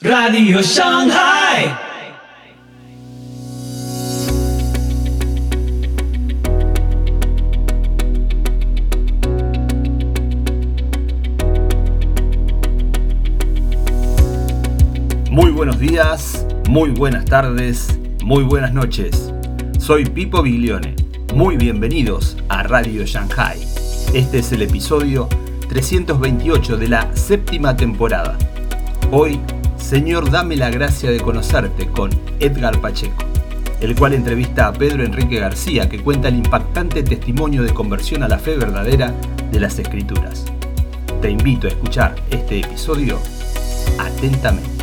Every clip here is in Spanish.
Radio Shanghai. Muy buenos días, muy buenas tardes, muy buenas noches. Soy Pipo Biglione. Muy bienvenidos a Radio Shanghai. Este es el episodio 328 de la séptima temporada. Hoy, Señor, dame la gracia de conocerte con Edgar Pacheco, el cual entrevista a Pedro Enrique García que cuenta el impactante testimonio de conversión a la fe verdadera de las Escrituras. Te invito a escuchar este episodio atentamente.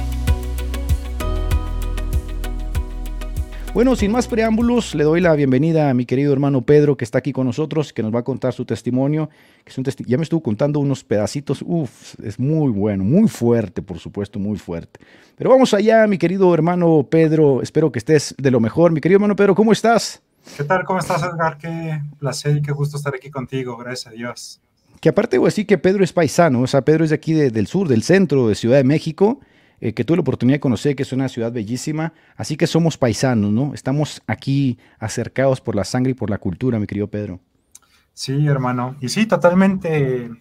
Bueno, sin más preámbulos, le doy la bienvenida a mi querido hermano Pedro, que está aquí con nosotros, que nos va a contar su testimonio. Que es un testi ya me estuvo contando unos pedacitos, uff, es muy bueno, muy fuerte, por supuesto, muy fuerte. Pero vamos allá, mi querido hermano Pedro, espero que estés de lo mejor. Mi querido hermano Pedro, ¿cómo estás? ¿Qué tal? ¿Cómo estás, Edgar? Qué placer y qué gusto estar aquí contigo, gracias a Dios. Que aparte voy a decir que Pedro es paisano, o sea, Pedro es de aquí de, del sur, del centro de Ciudad de México. Eh, que tuve la oportunidad de conocer, que es una ciudad bellísima. Así que somos paisanos, ¿no? Estamos aquí acercados por la sangre y por la cultura, mi querido Pedro. Sí, hermano. Y sí, totalmente.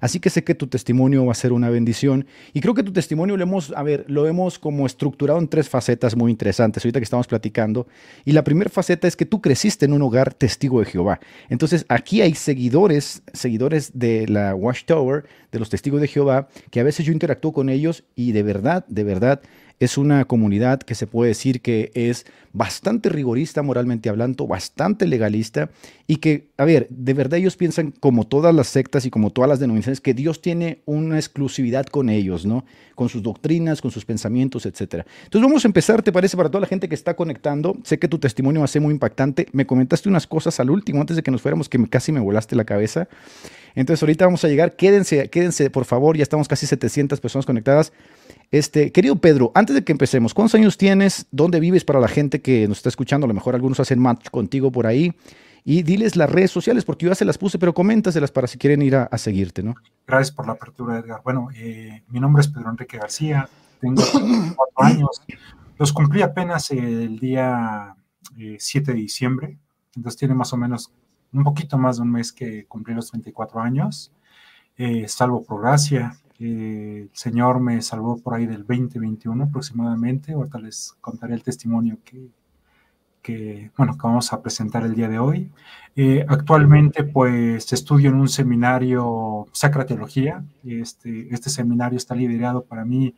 Así que sé que tu testimonio va a ser una bendición. Y creo que tu testimonio lo hemos, a ver, lo hemos como estructurado en tres facetas muy interesantes, ahorita que estamos platicando. Y la primera faceta es que tú creciste en un hogar testigo de Jehová. Entonces, aquí hay seguidores, seguidores de la Watchtower, de los testigos de Jehová, que a veces yo interactúo con ellos y de verdad, de verdad, es una comunidad que se puede decir que es bastante rigorista moralmente hablando, bastante legalista y que, a ver, de verdad ellos piensan como todas las sectas y como todas las denominaciones que Dios tiene una exclusividad con ellos, ¿no? Con sus doctrinas, con sus pensamientos, etc. Entonces vamos a empezar, ¿te parece? Para toda la gente que está conectando, sé que tu testimonio va a ser muy impactante. Me comentaste unas cosas al último, antes de que nos fuéramos, que casi me volaste la cabeza. Entonces ahorita vamos a llegar, quédense, quédense por favor, ya estamos casi 700 personas conectadas. Este, querido Pedro, antes de que empecemos, ¿cuántos años tienes? ¿Dónde vives para la gente que nos está escuchando? A lo mejor algunos hacen match contigo por ahí. Y diles las redes sociales, porque yo ya se las puse, pero coméntaselas para si quieren ir a, seguirte, ¿no? Gracias por la apertura, Edgar. Bueno, eh, mi nombre es Pedro Enrique García, tengo cuatro años. Los cumplí apenas el día eh, 7 de diciembre, entonces tiene más o menos un poquito más de un mes que cumplí los 34 años. Eh, salvo por gracia, eh, el Señor me salvó por ahí del 2021 aproximadamente. Ahorita les contaré el testimonio que, que, bueno, que vamos a presentar el día de hoy. Eh, actualmente, pues, estudio en un seminario Sacra Teología. Este, este seminario está liderado para mí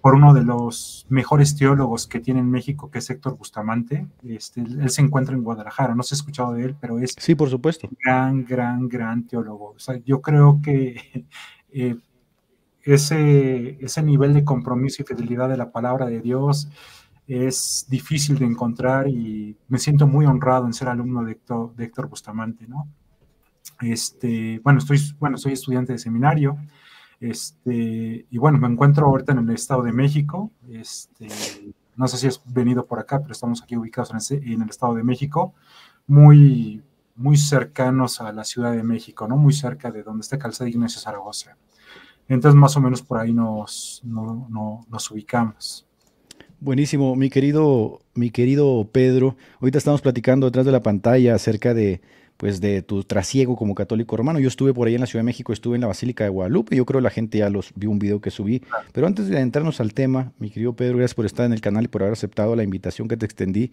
por uno de los mejores teólogos que tiene en México, que es Héctor Bustamante. Este, él se encuentra en Guadalajara, no se ha escuchado de él, pero es sí, por supuesto. gran, gran, gran teólogo. O sea, yo creo que eh, ese, ese nivel de compromiso y fidelidad de la palabra de Dios es difícil de encontrar y me siento muy honrado en ser alumno de Héctor, de Héctor Bustamante, ¿no? Este, bueno, estoy, bueno, soy estudiante de seminario, este, y bueno, me encuentro ahorita en el Estado de México, este, no sé si has venido por acá, pero estamos aquí ubicados en, en el Estado de México, muy, muy cercanos a la Ciudad de México, ¿no? Muy cerca de donde está Calzada Ignacio Zaragoza. Entonces, más o menos por ahí nos, no, no, nos ubicamos. Buenísimo, mi querido, mi querido Pedro. Ahorita estamos platicando detrás de la pantalla acerca de, pues, de tu trasiego como católico romano. Yo estuve por ahí en la Ciudad de México, estuve en la Basílica de Guadalupe. Yo creo que la gente ya los vio un video que subí. Pero antes de adentrarnos al tema, mi querido Pedro, gracias por estar en el canal y por haber aceptado la invitación que te extendí.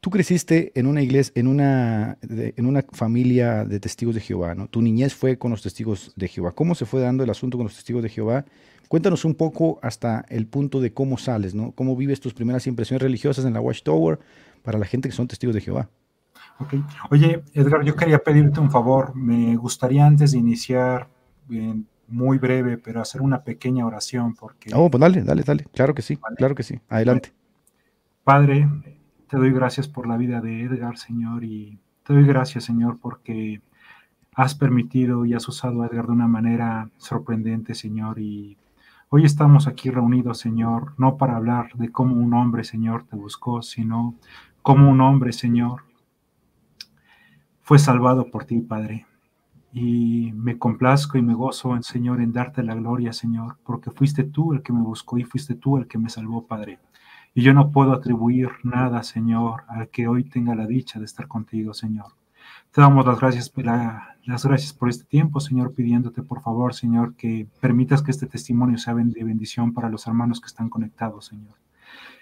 Tú creciste en una iglesia, en una, en una familia de testigos de Jehová, ¿no? Tu niñez fue con los testigos de Jehová. ¿Cómo se fue dando el asunto con los testigos de Jehová? Cuéntanos un poco hasta el punto de cómo sales, ¿no? ¿Cómo vives tus primeras impresiones religiosas en la Watchtower para la gente que son testigos de Jehová? Okay. Oye, Edgar, yo quería pedirte un favor. Me gustaría antes de iniciar, muy breve, pero hacer una pequeña oración porque... Oh, pues dale, dale, dale. Claro que sí, ¿vale? claro que sí. Adelante. Padre, te doy gracias por la vida de Edgar, Señor, y te doy gracias, Señor, porque has permitido y has usado a Edgar de una manera sorprendente, Señor, y hoy estamos aquí reunidos, Señor, no para hablar de cómo un hombre, Señor, te buscó, sino cómo un hombre, Señor, fue salvado por ti, Padre. y me complazco y me gozo Señor en darte la gloria, Señor, porque fuiste tú el que me buscó y fuiste tú el que me salvó, Padre. Y yo no puedo atribuir nada, Señor, al que hoy tenga la dicha de estar contigo, Señor. Te damos las gracias, las gracias por este tiempo, Señor, pidiéndote por favor, Señor, que permitas que este testimonio sea de bendición para los hermanos que están conectados, Señor.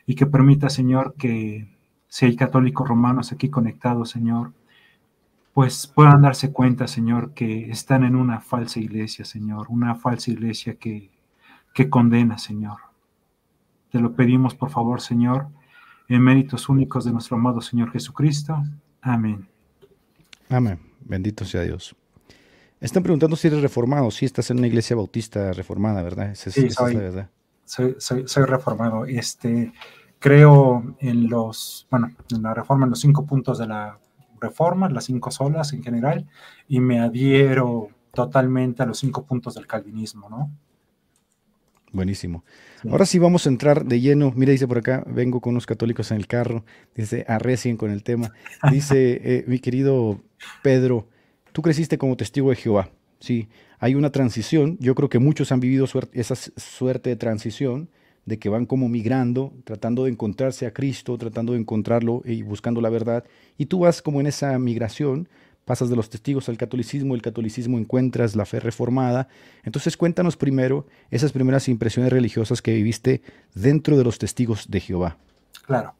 Y que permita, Señor, que si hay católicos romanos aquí conectados, Señor, pues puedan darse cuenta, Señor, que están en una falsa iglesia, Señor, una falsa iglesia que, que condena, Señor. Te lo pedimos, por favor, Señor, en méritos únicos de nuestro amado Señor Jesucristo. Amén. Amén. Bendito sea Dios. Están preguntando si eres reformado. Sí, estás en una iglesia bautista reformada, ¿verdad? sí, soy, es la verdad. Soy, soy, reformado. Este, creo en los, bueno, en la reforma, en los cinco puntos de la reformas, las cinco solas en general, y me adhiero totalmente a los cinco puntos del calvinismo, ¿no? Buenísimo. Ahora sí vamos a entrar de lleno. Mira, dice por acá, vengo con unos católicos en el carro. Dice, arrecien con el tema. Dice, eh, mi querido Pedro, tú creciste como testigo de Jehová. Sí, hay una transición. Yo creo que muchos han vivido esa suerte de transición de que van como migrando, tratando de encontrarse a Cristo, tratando de encontrarlo y buscando la verdad. Y tú vas como en esa migración, pasas de los testigos al catolicismo, el catolicismo encuentras la fe reformada. Entonces cuéntanos primero esas primeras impresiones religiosas que viviste dentro de los testigos de Jehová. Claro.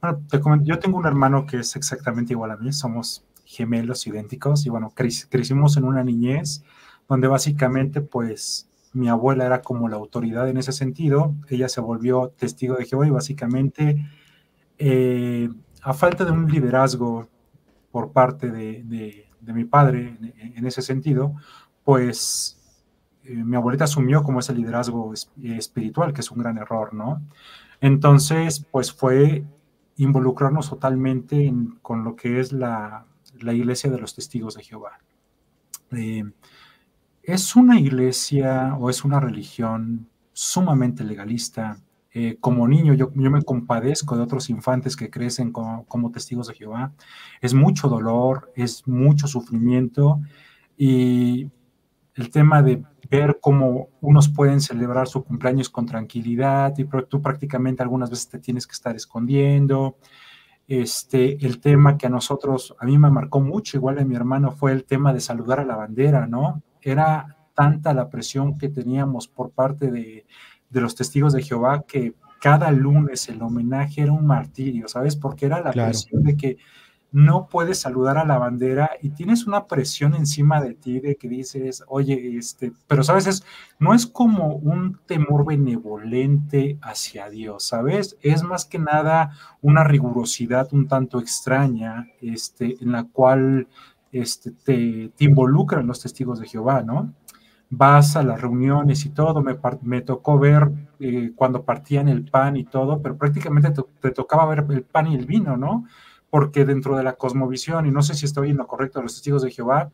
Bueno, yo tengo un hermano que es exactamente igual a mí, somos gemelos idénticos y bueno, crecimos en una niñez donde básicamente pues mi abuela era como la autoridad en ese sentido, ella se volvió testigo de Jehová y básicamente, eh, a falta de un liderazgo por parte de, mi padre en, ese sentido, pues eh, mi abuelita asumió como ese liderazgo espiritual, que es un gran error, ¿no? Entonces, pues fue involucrarnos totalmente con lo que es la, iglesia de los testigos de Jehová. Eh, es una iglesia o es una religión sumamente legalista. Eh, como niño yo, yo, me compadezco de otros infantes que crecen como, como, testigos de Jehová. Es mucho dolor, es mucho sufrimiento y el tema de ver cómo unos pueden celebrar su cumpleaños con tranquilidad y tú prácticamente algunas veces te tienes que estar escondiendo. Este, el tema que a nosotros, a mí me marcó mucho, igual a mi hermano, fue el tema de saludar a la bandera, ¿no? era tanta la presión que teníamos por parte de, los testigos de Jehová que cada lunes el homenaje era un martirio, ¿sabes? Porque era la presión de que no puedes saludar a la bandera y tienes una presión encima de ti de que dices, oye, este, pero sabes, es, no es como un temor benevolente hacia Dios, ¿sabes? Es más que nada una rigurosidad un tanto extraña, este, en la cual este, te, involucran los testigos de Jehová, ¿no? Vas a las reuniones y todo, me, me tocó ver eh, cuando partían el pan y todo, pero prácticamente te, tocaba ver el pan y el vino, ¿no? Porque dentro de la cosmovisión, y no sé si estoy viendo correcto, los testigos de Jehová,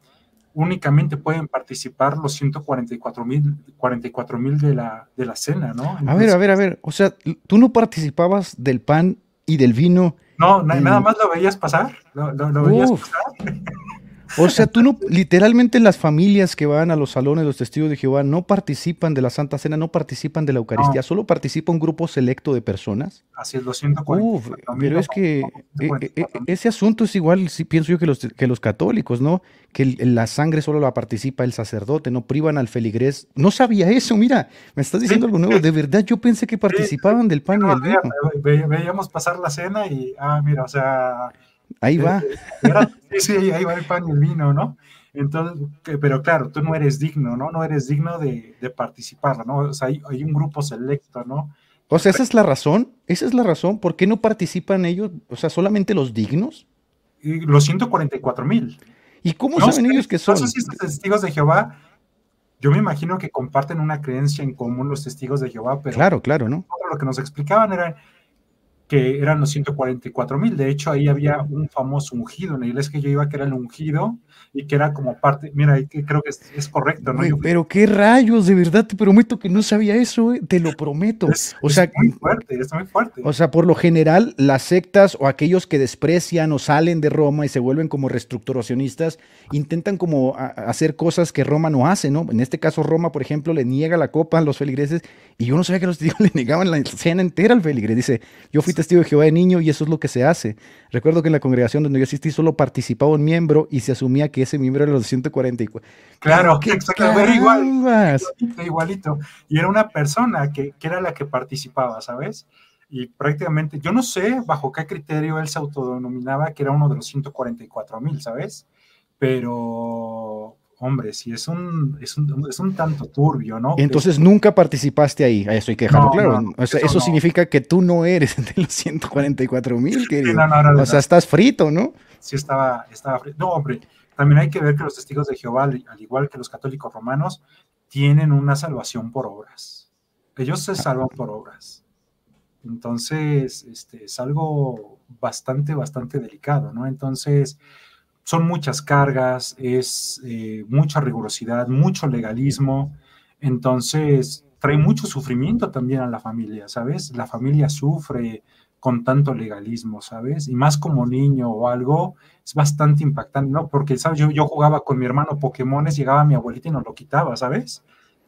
únicamente pueden participar los 144 mil 44 mil de la, de la cena, ¿no? a ver, a ver, a ver, o sea, tú no participabas del pan y del vino. No, nada más lo veías pasar, lo, lo veías pasar. O sea, tú no, literalmente las familias que van a los salones de los testigos de Jehová no participan de la Santa Cena, no participan de la Eucaristía, solo participa un grupo selecto de personas. Así es, 240. pero es que e, e, e, ese asunto es igual, sí, pienso yo, que los, que los católicos, ¿no? Que la sangre solo la participa el sacerdote, no privan al feligrés. No sabía eso, mira, me estás diciendo algo nuevo. De verdad, yo pensé que participaban del pan y del vino. Veíamos pasar la cena y, ah, mira, o sea Ahí va. sí, sí, ahí va el pan y el vino, ¿no? Entonces, pero claro, tú no eres digno, ¿no? No eres digno de, participar, ¿no? O sea, hay, un grupo selecto, ¿no? O sea, esa es la razón, esa es la razón, ¿por qué no participan ellos? O sea, solamente los dignos. Y los 144 mil. ¿Y cómo saben ellos que son? No sé si estos testigos de Jehová, yo me imagino que comparten una creencia en común los testigos de Jehová, pero... Claro, claro, ¿no? Lo que nos explicaban era que eran los 144 mil. De hecho, ahí había un famoso ungido en la iglesia que yo iba, que era el ungido, y que era como parte, mira, ahí que creo que es, correcto, ¿no? pero qué rayos, de verdad, te prometo que no sabía eso, eh, te lo prometo. o sea, muy fuerte, es muy fuerte. O sea, por lo general, las sectas o aquellos que desprecian o salen de Roma y se vuelven como reestructuracionistas, intentan como hacer cosas que Roma no hace, ¿no? En este caso, Roma, por ejemplo, le niega la copa a los feligreses, y yo no sabía que los testigos le negaban la cena entera al feligres. Dice, yo fui testigo de Jehová de niño y eso es lo que se hace. Recuerdo que en la congregación donde yo asistí solo participaba un miembro y se asumía que ese miembro era los 144. Claro, exactamente, igual, igualito, Y era una persona que, que era la que participaba, ¿sabes? y prácticamente, yo no sé bajo qué criterio él se autodenominaba que era uno de los 144 mil, ¿sabes? Pero hombre, sí es un, es un, tanto turbio, ¿no? Entonces nunca participaste ahí, eso hay que dejarlo claro. eso, significa que tú no eres de los 144 mil, querido. o sea, estás frito, ¿no? Sí, estaba, estaba frito. No, hombre, también hay que ver que los testigos de Jehová, al igual que los católicos romanos, tienen una salvación por obras. Ellos se salvan por obras. Entonces, este, es algo bastante, bastante delicado, ¿no? Entonces, son muchas cargas, es eh, mucha rigurosidad, mucho legalismo, entonces trae mucho sufrimiento también a la familia, ¿sabes? La familia sufre con tanto legalismo, ¿sabes? Y más como niño o algo, es bastante impactante, ¿no? Porque, ¿sabes? Yo, yo jugaba con mi hermano Pokémones, llegaba mi abuelita y nos lo quitaba, ¿sabes?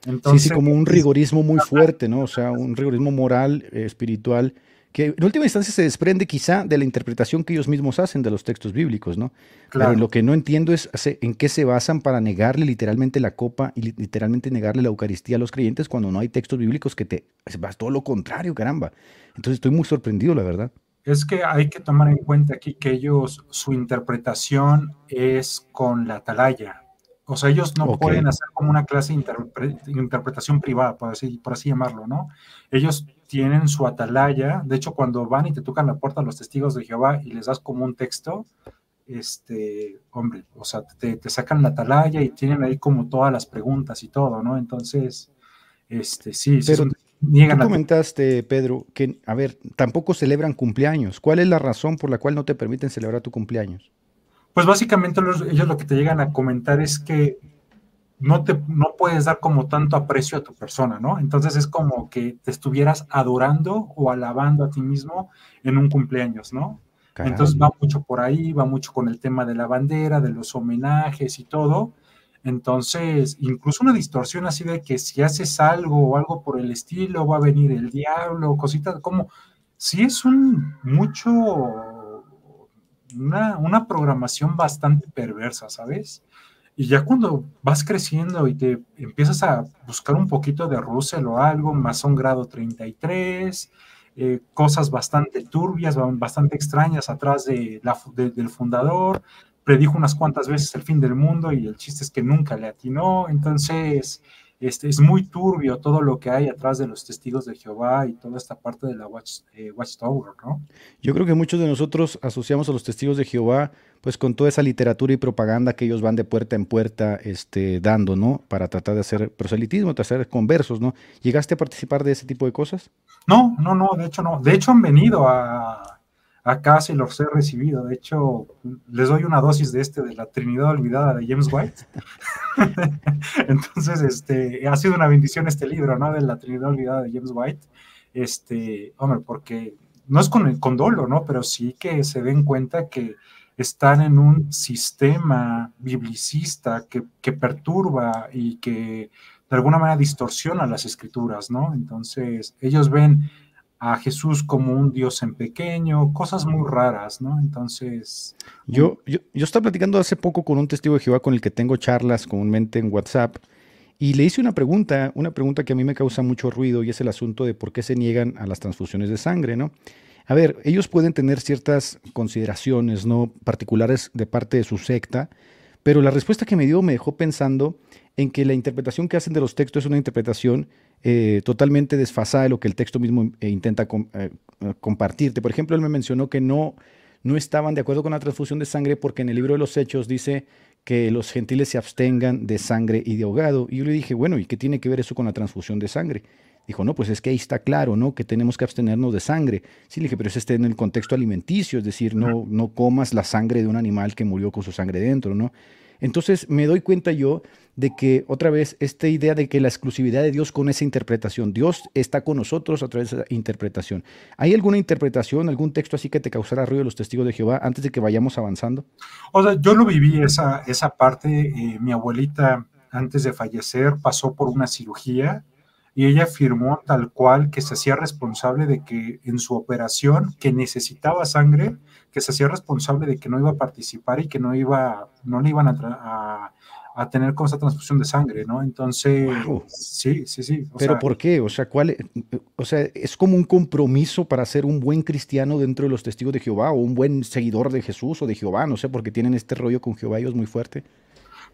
Entonces, sí, sí, como un rigorismo muy fuerte, ¿no? O sea, un rigorismo moral, eh, espiritual, que en última instancia se desprende quizá de la interpretación que ellos mismos hacen de los textos bíblicos, ¿no? Claro. Pero lo que no entiendo es en qué se basan para negarle literalmente la copa y literalmente negarle la Eucaristía a los creyentes cuando no hay textos bíblicos que te... Es todo lo contrario, caramba. Entonces estoy muy sorprendido, la verdad. Es que hay que tomar en cuenta aquí que ellos, su interpretación es con la atalaya. O sea, ellos no pueden hacer como una clase de interpretación privada, por así, por así llamarlo, ¿no? Ellos tienen su atalaya. De hecho, cuando van y te tocan la puerta a los testigos de Jehová y les das como un texto, este, hombre, o sea, te, sacan la atalaya y tienen ahí como todas las preguntas y todo, ¿no? Entonces, este, sí, Pero niegan tú comentaste, Pedro, que, a ver, tampoco celebran cumpleaños. ¿Cuál es la razón por la cual no te permiten celebrar tu cumpleaños? Pues básicamente ellos lo que te llegan a comentar es que no, te, no puedes dar como tanto aprecio a tu persona, ¿no? Entonces es como que te estuvieras adorando o alabando a ti mismo en un cumpleaños, ¿no? Entonces va mucho por ahí, va mucho con el tema de la bandera, de los homenajes y todo. Entonces, incluso una distorsión así de que si haces algo o algo por el estilo, va a venir el diablo, cositas como, si es un mucho una, programación bastante perversa, ¿sabes? Y ya cuando vas creciendo y te empiezas a buscar un poquito de Russell o algo, más un grado 33, eh, cosas bastante turbias, bastante extrañas atrás de del fundador, predijo unas cuantas veces el fin del mundo y el chiste es que nunca le atinó, entonces este, es muy turbio todo lo que hay atrás de los testigos de Jehová y toda esta parte de la Watch, eh, Watchtower, ¿no? Yo creo que muchos de nosotros asociamos a los testigos de Jehová pues con toda esa literatura y propaganda que ellos van de puerta en puerta este, dando, ¿no? Para tratar de hacer proselitismo, de hacer conversos, ¿no? ¿Llegaste a participar de ese tipo de cosas? No, no, no, de hecho no. De hecho han venido a, acá sí los he recibido. De hecho, les doy una dosis de este de la Trinidad Olvidada de James White. Entonces, este, ha sido una bendición este libro, ¿no? De la Trinidad Olvidada de James White. Este, hombre, porque no es con, el condolo, ¿no? Pero sí que se den cuenta que están en un sistema biblicista que, que perturba y que de alguna manera distorsiona las escrituras, ¿no? Entonces, ellos ven a Jesús como un Dios en pequeño, cosas muy raras, ¿no? Entonces... Yo, yo, yo estaba platicando hace poco con un testigo de Jehová con el que tengo charlas comúnmente en WhatsApp y le hice una pregunta, una pregunta que a mí me causa mucho ruido y es el asunto de por qué se niegan a las transfusiones de sangre, ¿no? A ver, ellos pueden tener ciertas consideraciones, ¿no? Particulares de parte de su secta, pero la respuesta que me dio me dejó pensando en que la interpretación que hacen de los textos es una interpretación eh, totalmente desfasada de lo que el texto mismo eh, intenta eh, compartirte. Por ejemplo, él me mencionó que no, no estaban de acuerdo con la transfusión de sangre porque en el libro de los Hechos dice que los gentiles se abstengan de sangre y de ahogado. Y yo le dije, bueno, ¿y qué tiene que ver eso con la transfusión de sangre? Dijo, no, pues es que ahí está claro, ¿no? Que tenemos que abstenernos de sangre. Sí, le dije, pero eso está en el contexto alimenticio, es decir, no, no comas la sangre de un animal que murió con su sangre dentro, ¿no? Entonces me doy cuenta yo de que otra vez esta idea de que la exclusividad de Dios con esa interpretación, Dios está con nosotros a través de esa interpretación. ¿Hay alguna interpretación, algún texto así que te causara ruido los testigos de Jehová antes de que vayamos avanzando? O sea, yo lo viví esa, esa parte, eh, mi abuelita antes de fallecer pasó por una cirugía y ella afirmó tal cual que se hacía responsable de que en su operación, que necesitaba sangre, que se hacía responsable de que no iba a participar y que no iba, no le iban a, tener con esa transfusión de sangre, ¿no? Entonces, sí, sí, sí. Pero ¿por qué? O sea, ¿cuál, o sea, es como un compromiso para ser un buen cristiano dentro de los testigos de Jehová o un buen seguidor de Jesús o de Jehová, no sé, porque tienen este rollo con Jehová ellos muy fuerte.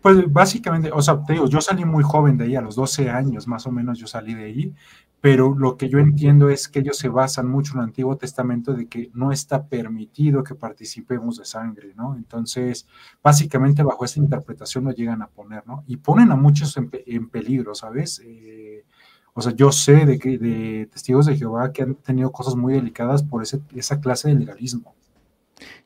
Pues básicamente, o sea, te digo, yo salí muy joven de ahí, a los 12 años más o menos yo salí de ahí, pero lo que yo entiendo es que ellos se basan mucho en el Antiguo Testamento de que no está permitido que participemos de sangre, ¿no? Entonces, básicamente bajo esa interpretación lo llegan a poner, ¿no? Y ponen a muchos en, peligro, ¿sabes? Eh, o sea, yo sé de, que, de testigos de Jehová que han tenido cosas muy delicadas por ese, esa clase de legalismo.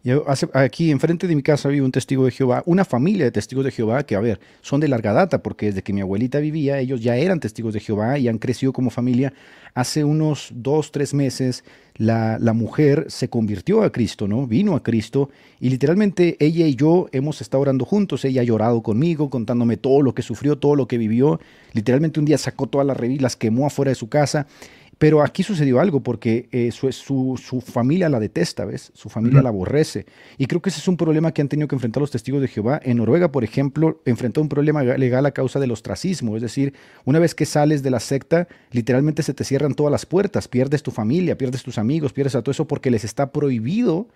Yo aquí enfrente de mi casa vive un testigo de Jehová, una familia de testigos de Jehová que, a ver, son de larga data, porque desde que mi abuelita vivía, ellos ya eran testigos de Jehová y han crecido como familia. Hace unos dos, tres meses, la, la mujer se convirtió a Cristo, ¿no? Vino a Cristo y literalmente ella y yo hemos estado orando juntos. Ella ha llorado conmigo, contándome todo lo que sufrió, todo lo que vivió. Literalmente un día sacó todas las revistas, las quemó afuera de su casa pero aquí sucedió algo porque eh, su, su, familia la detesta, ¿ves? Su familia la aborrece. Y creo que ese es un problema que han tenido que enfrentar los testigos de Jehová. En Noruega, por ejemplo, enfrentó un problema legal a causa del ostracismo. Es decir, una vez que sales de la secta, literalmente se te cierran todas las puertas. Pierdes tu familia, pierdes tus amigos, pierdes a todo eso porque les está prohibido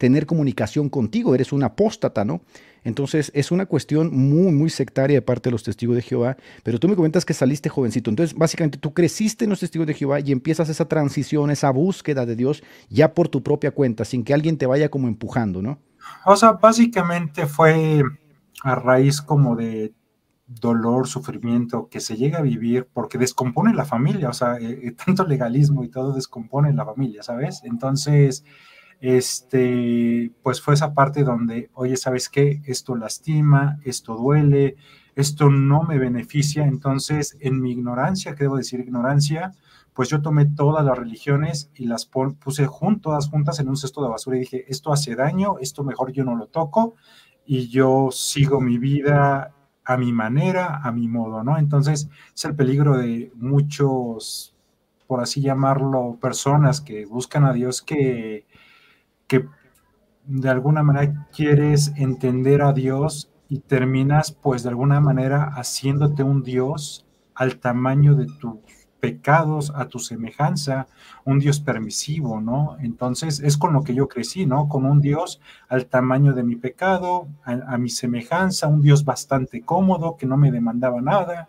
tener comunicación contigo. Eres un apóstata, ¿no? Entonces es una cuestión muy, muy sectaria de parte de los testigos de Jehová, pero tú me comentas que saliste jovencito, entonces básicamente tú creciste en los testigos de Jehová y empiezas esa transición, esa búsqueda de Dios ya por tu propia cuenta, sin que alguien te vaya como empujando, ¿no? O sea, básicamente fue a raíz como de dolor, sufrimiento que se llega a vivir porque descompone la familia, o sea, eh, eh, tanto legalismo y todo descompone la familia, ¿sabes? Entonces este, pues fue esa parte donde, oye, ¿sabes qué? Esto lastima, esto duele, esto no me beneficia. Entonces, en mi ignorancia, que debo decir ignorancia, pues yo tomé todas las religiones y las puse todas juntas en un cesto de basura y dije, esto hace daño, esto mejor yo no lo toco y yo sigo mi vida a mi manera, a mi modo, ¿no? Entonces, es el peligro de muchos, por así llamarlo, personas que buscan a Dios que que de alguna manera quieres entender a Dios y terminas pues de alguna manera haciéndote un Dios al tamaño de tus pecados, a tu semejanza, un Dios permisivo, ¿no? Entonces es con lo que yo crecí, ¿no? Con un Dios al tamaño de mi pecado, a, a mi semejanza, un Dios bastante cómodo, que no me demandaba nada.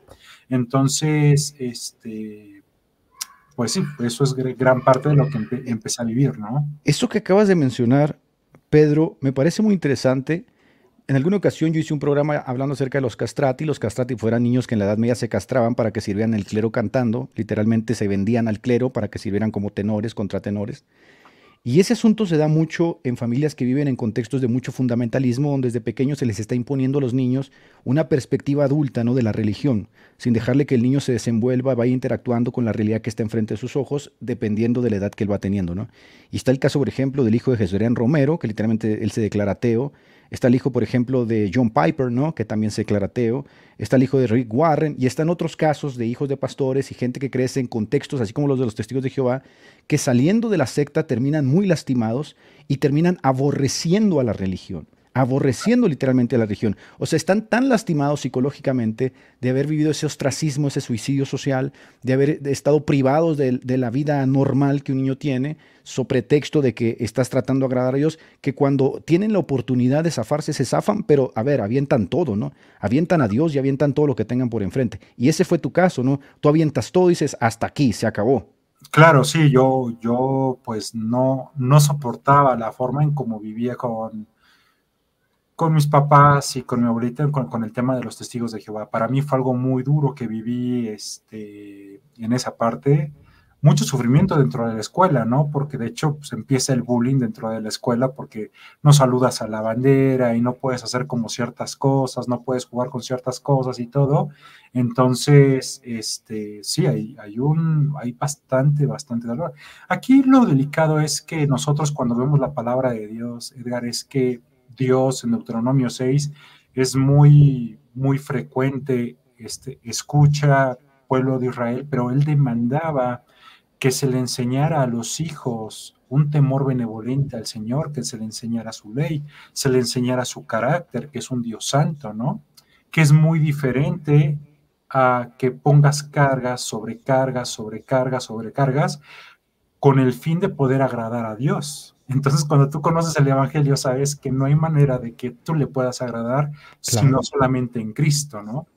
Entonces, este, pues sí, eso es gran parte de lo que empecé a vivir, ¿no? Eso que acabas de mencionar, Pedro, me parece muy interesante. En alguna ocasión yo hice un programa hablando acerca de los castrati. Los castrati fueran niños que en la Edad Media se castraban para que sirvieran el clero cantando. Literalmente se vendían al clero para que sirvieran como tenores, contratenores. Y ese asunto se da mucho en familias que viven en contextos de mucho fundamentalismo, donde desde pequeños se les está imponiendo a los niños una perspectiva adulta ¿no? de la religión, sin dejarle que el niño se desenvuelva, vaya interactuando con la realidad que está enfrente de sus ojos, dependiendo de la edad que él va teniendo. ¿no? Y está el caso, por ejemplo, del hijo de Jesús Romero, que literalmente él se declara ateo, Está el hijo, por ejemplo, de John Piper, ¿no? que también se declara ateo. Está el hijo de Rick Warren. Y están otros casos de hijos de pastores y gente que crece en contextos, así como los de los testigos de Jehová, que saliendo de la secta terminan muy lastimados y terminan aborreciendo a la religión aborreciendo literalmente la religión. O sea, están tan lastimados psicológicamente de haber vivido ese ostracismo, ese suicidio social, de haber estado privados de, la vida normal que un niño tiene, so pretexto de que estás tratando de agradar a Dios, que cuando tienen la oportunidad de zafarse, se zafan, pero a ver, avientan todo, ¿no? Avientan a Dios y avientan todo lo que tengan por enfrente. Y ese fue tu caso, ¿no? Tú avientas todo y dices, hasta aquí, se acabó. Claro, sí, yo, yo pues no, no soportaba la forma en cómo vivía con con mis papás y con mi abuelita con, el tema de los testigos de Jehová. Para mí fue algo muy duro que viví este, en esa parte mucho sufrimiento dentro de la escuela, ¿no? Porque de hecho pues, empieza el bullying dentro de la escuela porque no saludas a la bandera y no puedes hacer como ciertas cosas, no puedes jugar con ciertas cosas y todo. Entonces, este, sí, hay, hay, un, hay bastante, bastante dolor. Aquí lo delicado es que nosotros cuando vemos la palabra de Dios, Edgar, es que Dios en Deuteronomio 6 es muy, muy frecuente, este, escucha pueblo de Israel, pero él demandaba que se le enseñara a los hijos un temor benevolente al Señor, que se le enseñara su ley, se le enseñara su carácter, que es un Dios santo, ¿no? Que es muy diferente a que pongas cargas, sobrecargas, sobrecargas, sobrecargas, con el fin de poder agradar a Dios. Entonces, cuando tú conoces el Evangelio, sabes que no hay manera de que tú le puedas agradar, sino solamente en Cristo, ¿no?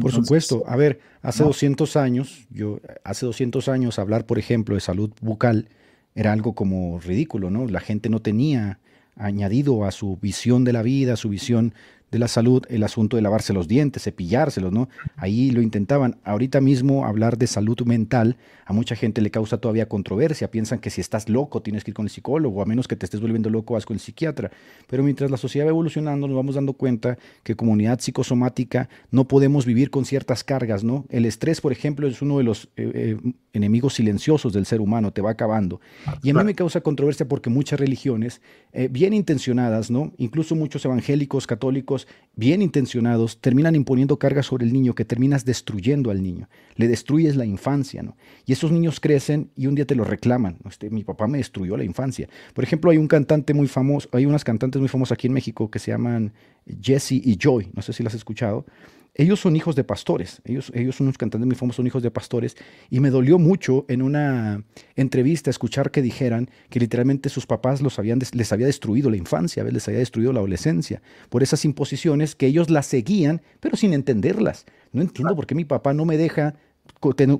Por supuesto. A ver, hace 200 años, yo, hace 200 años hablar, por ejemplo, de salud bucal era algo como ridículo, ¿no? La gente no tenía añadido a su visión de la vida, a su visión de la salud el asunto de lavarse los dientes, cepillárselos, ¿no? Ahí lo intentaban. Ahorita mismo hablar de salud mental a mucha gente le causa todavía controversia. Piensan que si estás loco tienes que ir con el psicólogo, a menos que te estés volviendo loco vas con el psiquiatra. Pero mientras la sociedad va evolucionando nos vamos dando cuenta que comunidad psicosomática no podemos vivir con ciertas cargas, ¿no? El estrés, por ejemplo, es uno de los eh, eh, enemigos silenciosos del ser humano, te va acabando. Y a mí me causa controversia porque muchas religiones, eh, bien intencionadas, ¿no? Incluso muchos evangélicos, católicos, bien intencionados terminan imponiendo cargas sobre el niño que terminas destruyendo al niño. Le destruyes la infancia, ¿no? Y esos niños crecen y un día te lo reclaman. Este, mi papá me destruyó la infancia. Por ejemplo, hay un cantante muy famoso, hay unas cantantes muy famosas aquí en México que se llaman Jessie y Joy. No sé si las has escuchado ellos son hijos de pastores, ellos, ellos son unos cantantes muy famosos, son hijos de pastores, y me dolió mucho en una entrevista escuchar que dijeran que literalmente sus papás los habían, les había destruido la infancia, les había destruido la adolescencia, por esas imposiciones que ellos las seguían, pero sin entenderlas. No entiendo por qué mi papá no me deja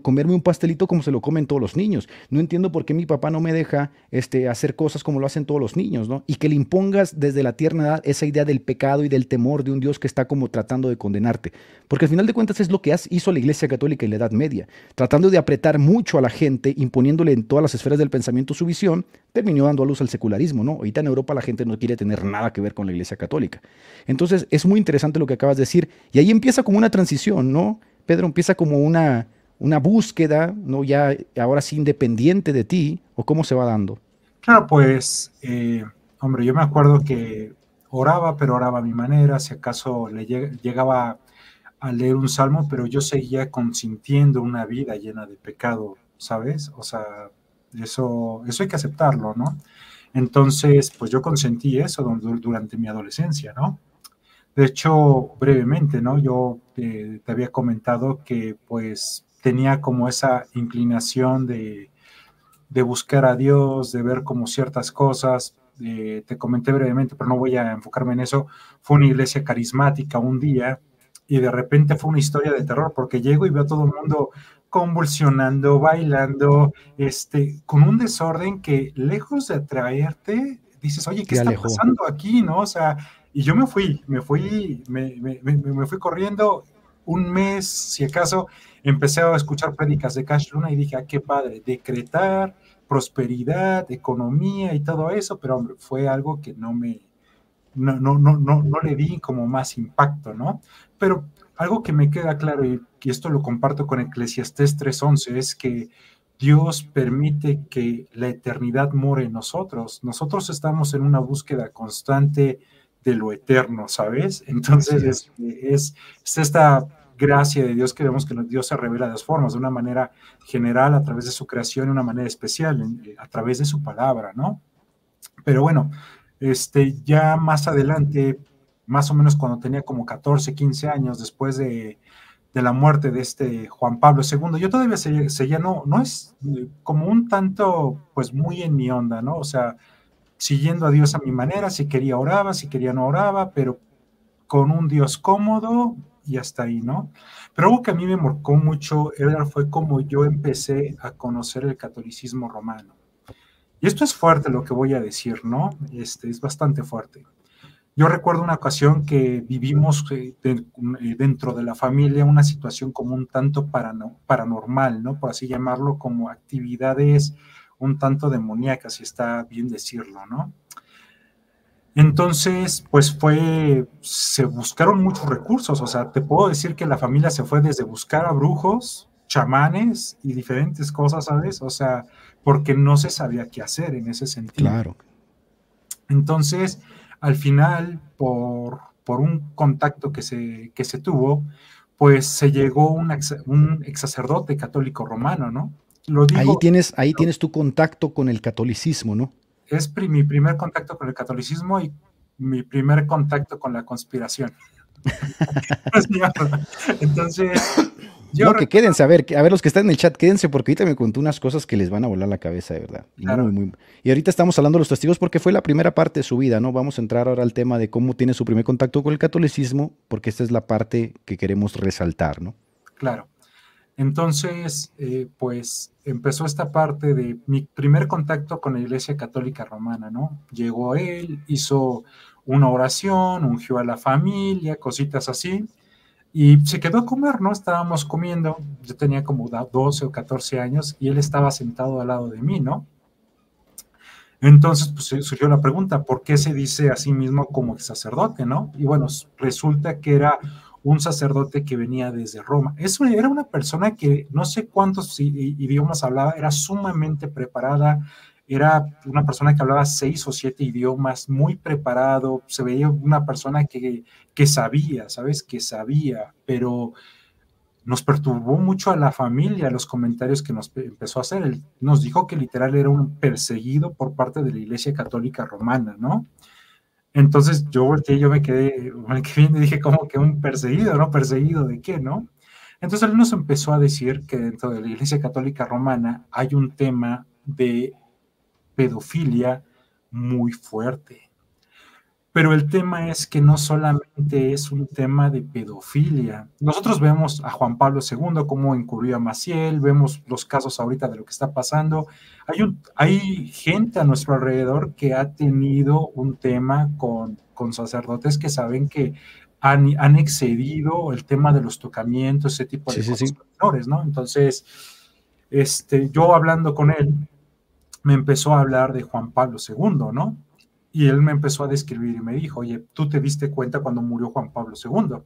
comerme un pastelito como se lo comen todos los niños. No entiendo por qué mi papá no me deja este, hacer cosas como lo hacen todos los niños, ¿no? Y que le impongas desde la tierna edad esa idea del pecado y del temor de un Dios que está como tratando de condenarte. Porque al final de cuentas es lo que hizo la Iglesia Católica en la Edad Media, tratando de apretar mucho a la gente, imponiéndole en todas las esferas del pensamiento su visión, terminó dando a luz al secularismo, ¿no? Ahorita en Europa la gente no quiere tener nada que ver con la Iglesia Católica. Entonces es muy interesante lo que acabas de decir y ahí empieza como una transición, ¿no? Pedro empieza como una una búsqueda, ¿no? Ya ahora sí independiente de ti, o cómo se va dando? Claro, pues, eh, hombre, yo me acuerdo que oraba, pero oraba a mi manera, si acaso le llegaba a leer un salmo, pero yo seguía consintiendo una vida llena de pecado, ¿sabes? O sea, eso, eso hay que aceptarlo, ¿no? Entonces, pues yo consentí eso durante mi adolescencia, ¿no? De hecho, brevemente, ¿no? Yo eh, te había comentado que pues tenía como esa inclinación de, buscar a Dios, de ver como ciertas cosas. Eh, te comenté brevemente, pero no voy a enfocarme en eso. Fue una iglesia carismática un día y de repente fue una historia de terror porque llego y veo a todo el mundo convulsionando, bailando, este, con un desorden que lejos de atraerte, dices, oye, ¿qué, está pasando aquí? ¿No? O sea, y yo me fui, me fui, me, me fui corriendo un mes, si acaso, empecé a escuchar prédicas de Cash Luna y dije, ah, qué padre, decretar prosperidad, economía y todo eso, pero fue algo que no me, no, no, no, no, no le di como más impacto, ¿no? Pero algo que me queda claro, y, y esto lo comparto con Eclesiastés 3.11, es que Dios permite que la eternidad more en nosotros. Nosotros estamos en una búsqueda constante de lo eterno, ¿sabes? Entonces es, es, es esta gracia de Dios que vemos que Dios se revela de dos formas, de una manera general a través de su creación y una manera especial eh, a través de su palabra, ¿no? Pero bueno, este, ya más adelante, más o menos cuando tenía como 14, 15 años, después de, de la muerte de este Juan Pablo II, yo todavía seguía, no, no es eh, como un tanto, pues muy en mi onda, ¿no? O sea, siguiendo a Dios a mi manera, si quería oraba, si quería no oraba, pero con un Dios cómodo, y hasta ahí, ¿no? Pero algo que a mí me marcó mucho, Edgar, fue como yo empecé a conocer el catolicismo romano. Y esto es fuerte lo que voy a decir, ¿no? Este, es bastante fuerte. Yo recuerdo una ocasión que vivimos eh, eh, dentro de la familia una situación como un tanto parano, paranormal, ¿no? Por así llamarlo, como actividades un tanto demoníacas, si está bien decirlo, ¿no? Entonces, pues fue, se buscaron muchos recursos, o sea, te puedo decir que la familia se fue desde buscar a brujos, chamanes y diferentes cosas, ¿sabes? O sea, porque no se sabía qué hacer en ese sentido. Claro. Entonces, al final, por, por un contacto que se, que se tuvo, pues se llegó un, ex, un ex sacerdote católico romano, ¿no? Lo digo, ahí tienes, ahí tienes tu contacto con el catolicismo, ¿no? Es pri, mi primer contacto con el catolicismo y mi primer contacto con la conspiración. Entonces, yo no, que quédense, a ver, a ver los que están en el chat, quédense porque ahorita me contó unas cosas que les van a volar la cabeza, de verdad. Claro. Muy, muy, y ahorita estamos hablando de los testigos porque fue la primera parte de su vida, ¿no? Vamos a entrar ahora al tema de cómo tiene su primer contacto con el catolicismo, porque esta es la parte que queremos resaltar, ¿no? Claro. Entonces, eh, pues empezó esta parte de mi primer contacto con la Iglesia Católica Romana, ¿no? Llegó él, hizo una oración, ungió a la familia, cositas así y se quedó a comer, ¿no? Estábamos comiendo, yo tenía como 12 o 14 años y él estaba sentado al lado de mí, ¿no? Entonces, pues surgió la pregunta, ¿por qué se dice a sí mismo como sacerdote, no? Y bueno, resulta que era un sacerdote que venía desde Roma. Eso era una persona que no sé cuántos idiomas hablaba, era sumamente preparada, era una persona que hablaba seis o siete idiomas, muy preparado, se veía una persona que, que sabía, ¿sabes? Que sabía, pero nos perturbó mucho a la familia los comentarios que nos empezó a hacer. Él nos dijo que literal era un perseguido por parte de la Iglesia Católica Romana, ¿no? Entonces yo volteé, yo me quedé, me quedé y dije, como que un perseguido, ¿no? ¿Perseguido de qué, no? Entonces él nos empezó a decir que dentro de la Iglesia Católica Romana hay un tema de pedofilia muy fuerte. Pero el tema es que no solamente es un tema de pedofilia. Nosotros vemos a Juan Pablo II cómo incurrió a Maciel, vemos los casos ahorita de lo que está pasando. Hay, un, hay gente a nuestro alrededor que ha tenido un tema con, con sacerdotes que saben que han, han, excedido el tema de los tocamientos, ese tipo de sí, cosas sí, sí. ¿no? Entonces, este, yo hablando con él, me empezó a hablar de Juan Pablo II, ¿no? Y él me empezó a describir y me dijo, oye, ¿tú te diste cuenta cuando murió Juan Pablo II?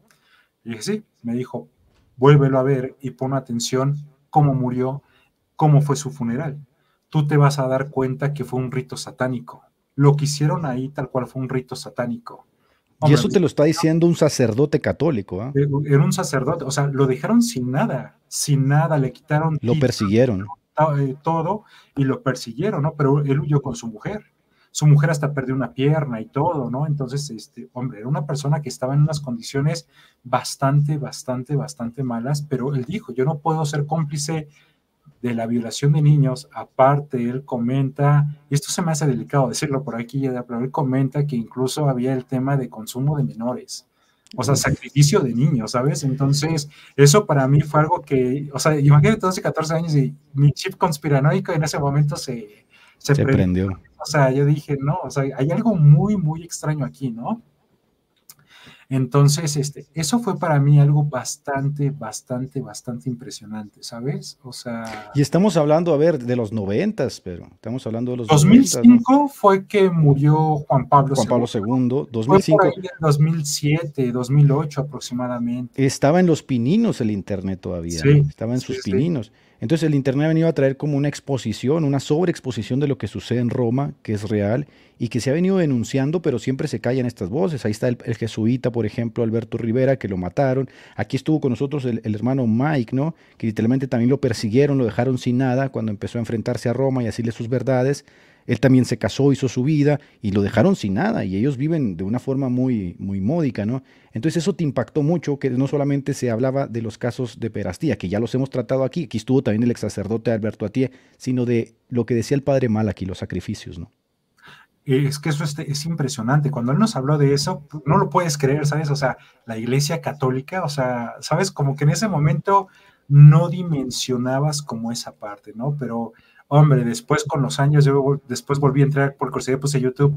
Y dije, sí, me dijo, vuélvelo a ver y pon atención cómo murió, cómo fue su funeral. Tú te vas a dar cuenta que fue un rito satánico. Lo que hicieron ahí tal cual fue un rito satánico. Hombre, y eso te lo está diciendo un sacerdote católico. ¿eh? Era un sacerdote, o sea, lo dejaron sin nada, sin nada, le quitaron. Lo persiguieron. Todo y lo persiguieron, ¿no? Pero él huyó con su mujer su mujer hasta perdió una pierna y todo, ¿no? Entonces, este, hombre, era una persona que estaba en unas condiciones bastante, bastante, bastante malas, pero él dijo, yo no puedo ser cómplice de la violación de niños, aparte él comenta, y esto se me hace delicado decirlo por aquí, pero él comenta que incluso había el tema de consumo de menores, o sea, sacrificio de niños, ¿sabes? Entonces, eso para mí fue algo que, o sea, imagínate 12, 14 años y mi chip conspiranoico en ese momento se, se, se prendió. O sea, yo dije, no, o sea, hay algo muy, muy extraño aquí, ¿no? Entonces, este, eso fue para mí algo bastante, bastante, bastante impresionante, ¿sabes? O sea... Y estamos hablando, a ver, de los noventas, pero estamos hablando de los 2005 90, ¿no? fue que murió Juan Pablo Juan Pablo II. 2005. Fue por ahí en 2007, 2008 aproximadamente. Estaba en los pininos el internet todavía. Sí, Estaba en sí, sus pininos. Entonces el Internet ha venido a traer como una exposición, una sobreexposición de lo que sucede en Roma, que es real, y que se ha venido denunciando, pero siempre se callan estas voces. Ahí está el, el jesuita, por ejemplo, Alberto Rivera, que lo mataron. Aquí estuvo con nosotros el, el, hermano Mike, ¿no? Que literalmente también lo persiguieron, lo dejaron sin nada cuando empezó a enfrentarse a Roma y a decirle sus verdades. Él también se casó, hizo su vida y lo dejaron sin nada y ellos viven de una forma muy, muy módica, ¿no? Entonces eso te impactó mucho, que no solamente se hablaba de los casos de perastía, que ya los hemos tratado aquí, aquí estuvo también el ex sacerdote Alberto Atié, sino de lo que decía el padre Mal aquí, los sacrificios, ¿no? Es que eso es, es, impresionante. Cuando él nos habló de eso, no lo puedes creer, ¿sabes? O sea, la iglesia católica, o sea, ¿sabes? Como que en ese momento no dimensionabas como esa parte, ¿no? Pero Hombre, después con los años, yo después volví a entrar por curiosidad, puse YouTube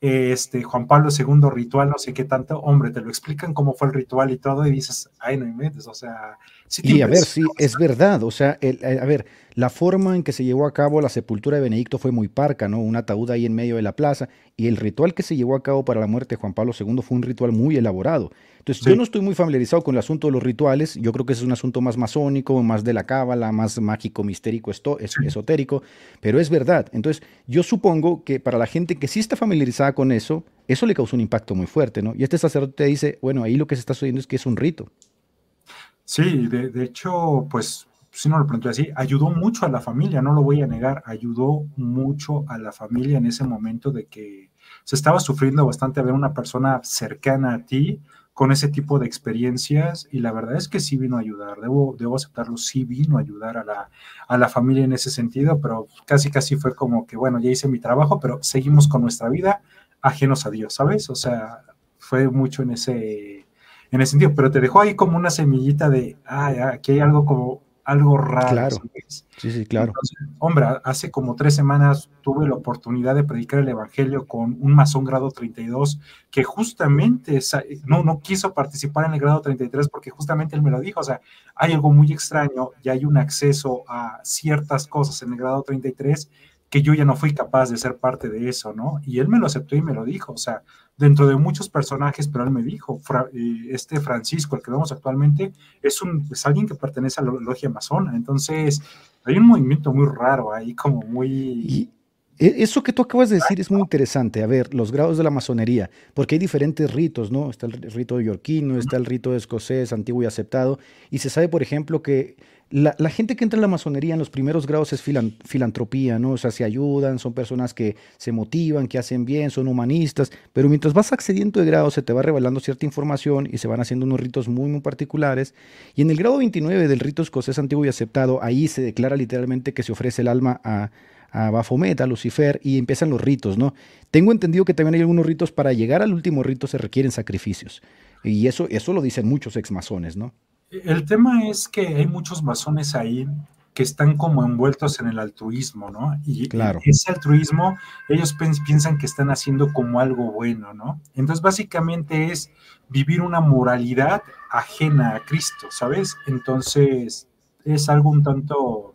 este, Juan Pablo II ritual, no sé qué tanto, hombre, te lo explican cómo fue el ritual y todo, y dices, ay, no inventes, o sea... y a ver, sí, es verdad, o sea, eh, a ver, la forma en que se llevó a cabo la sepultura de Benedicto fue muy parca, ¿no? Un ataúd ahí en medio de la plaza, y el ritual que se llevó a cabo para la muerte de Juan Pablo II fue un ritual muy elaborado. Entonces, yo no estoy muy familiarizado con el asunto de los rituales, yo creo que ese es un asunto más masónico, más de la cábala, más mágico, mistérico, esto, esotérico, pero es verdad. Entonces, yo supongo que para la gente que sí está familiarizada con eso, eso le causó un impacto muy fuerte, ¿no? Y este sacerdote dice, bueno, ahí lo que se está sucediendo es que es un rito. Sí, de, hecho, pues, si no lo pregunto así, ayudó mucho a la familia, no lo voy a negar, ayudó mucho a la familia en ese momento de que se estaba sufriendo bastante ver una persona cercana a ti, con ese tipo de experiencias y la verdad es que sí vino a ayudar, debo, debo aceptarlo, sí vino a ayudar a la, a la familia en ese sentido, pero casi casi fue como que, bueno, ya hice mi trabajo, pero seguimos con nuestra vida ajenos a Dios, ¿sabes? O sea, fue mucho en ese, en ese sentido, pero te dejó ahí como una semillita de, ah, aquí hay algo como algo raro. Claro. Sí, sí, claro. hombre, hace como tres semanas tuve la oportunidad de predicar el Evangelio con un masón grado 32 que justamente no, no quiso participar en el grado 33 porque justamente él me lo dijo. O sea, hay algo muy extraño y hay un acceso a ciertas cosas en el grado 33 que yo ya no fui capaz de ser parte de eso, ¿no? Y él me lo aceptó y me lo dijo, o sea, dentro de muchos personajes, pero él me dijo, eh, este Francisco, el que vemos actualmente, es, un, alguien que pertenece a la logia amazona, entonces hay un movimiento muy raro ahí, como muy... E, eso que tú acabas de decir es muy interesante. A ver, los grados de la masonería, porque hay diferentes ritos, ¿no? Está el rito yorquino, está el rito escocés, antiguo y aceptado. Y se sabe, por ejemplo, que la, gente que entra en la masonería en los primeros grados es filantropía, ¿no? O sea, se ayudan, son personas que se motivan, que hacen bien, son humanistas, pero mientras vas accediendo de grado se te va revelando cierta información y se van haciendo unos ritos muy, muy particulares. Y en el grado 29 del rito escocés antiguo y aceptado, ahí se declara literalmente que se ofrece el alma a, a a Lucifer, y empiezan los ritos, ¿no? Tengo entendido que también hay algunos ritos para llegar al último rito se requieren sacrificios. Y eso, eso lo dicen muchos ex masones, ¿no? El tema es que hay muchos masones ahí que están como envueltos en el altruismo, ¿no? Y ese altruismo, ellos piensan que están haciendo como algo bueno, ¿no? Entonces, básicamente es vivir una moralidad ajena a Cristo, ¿sabes? Entonces, es algo un tanto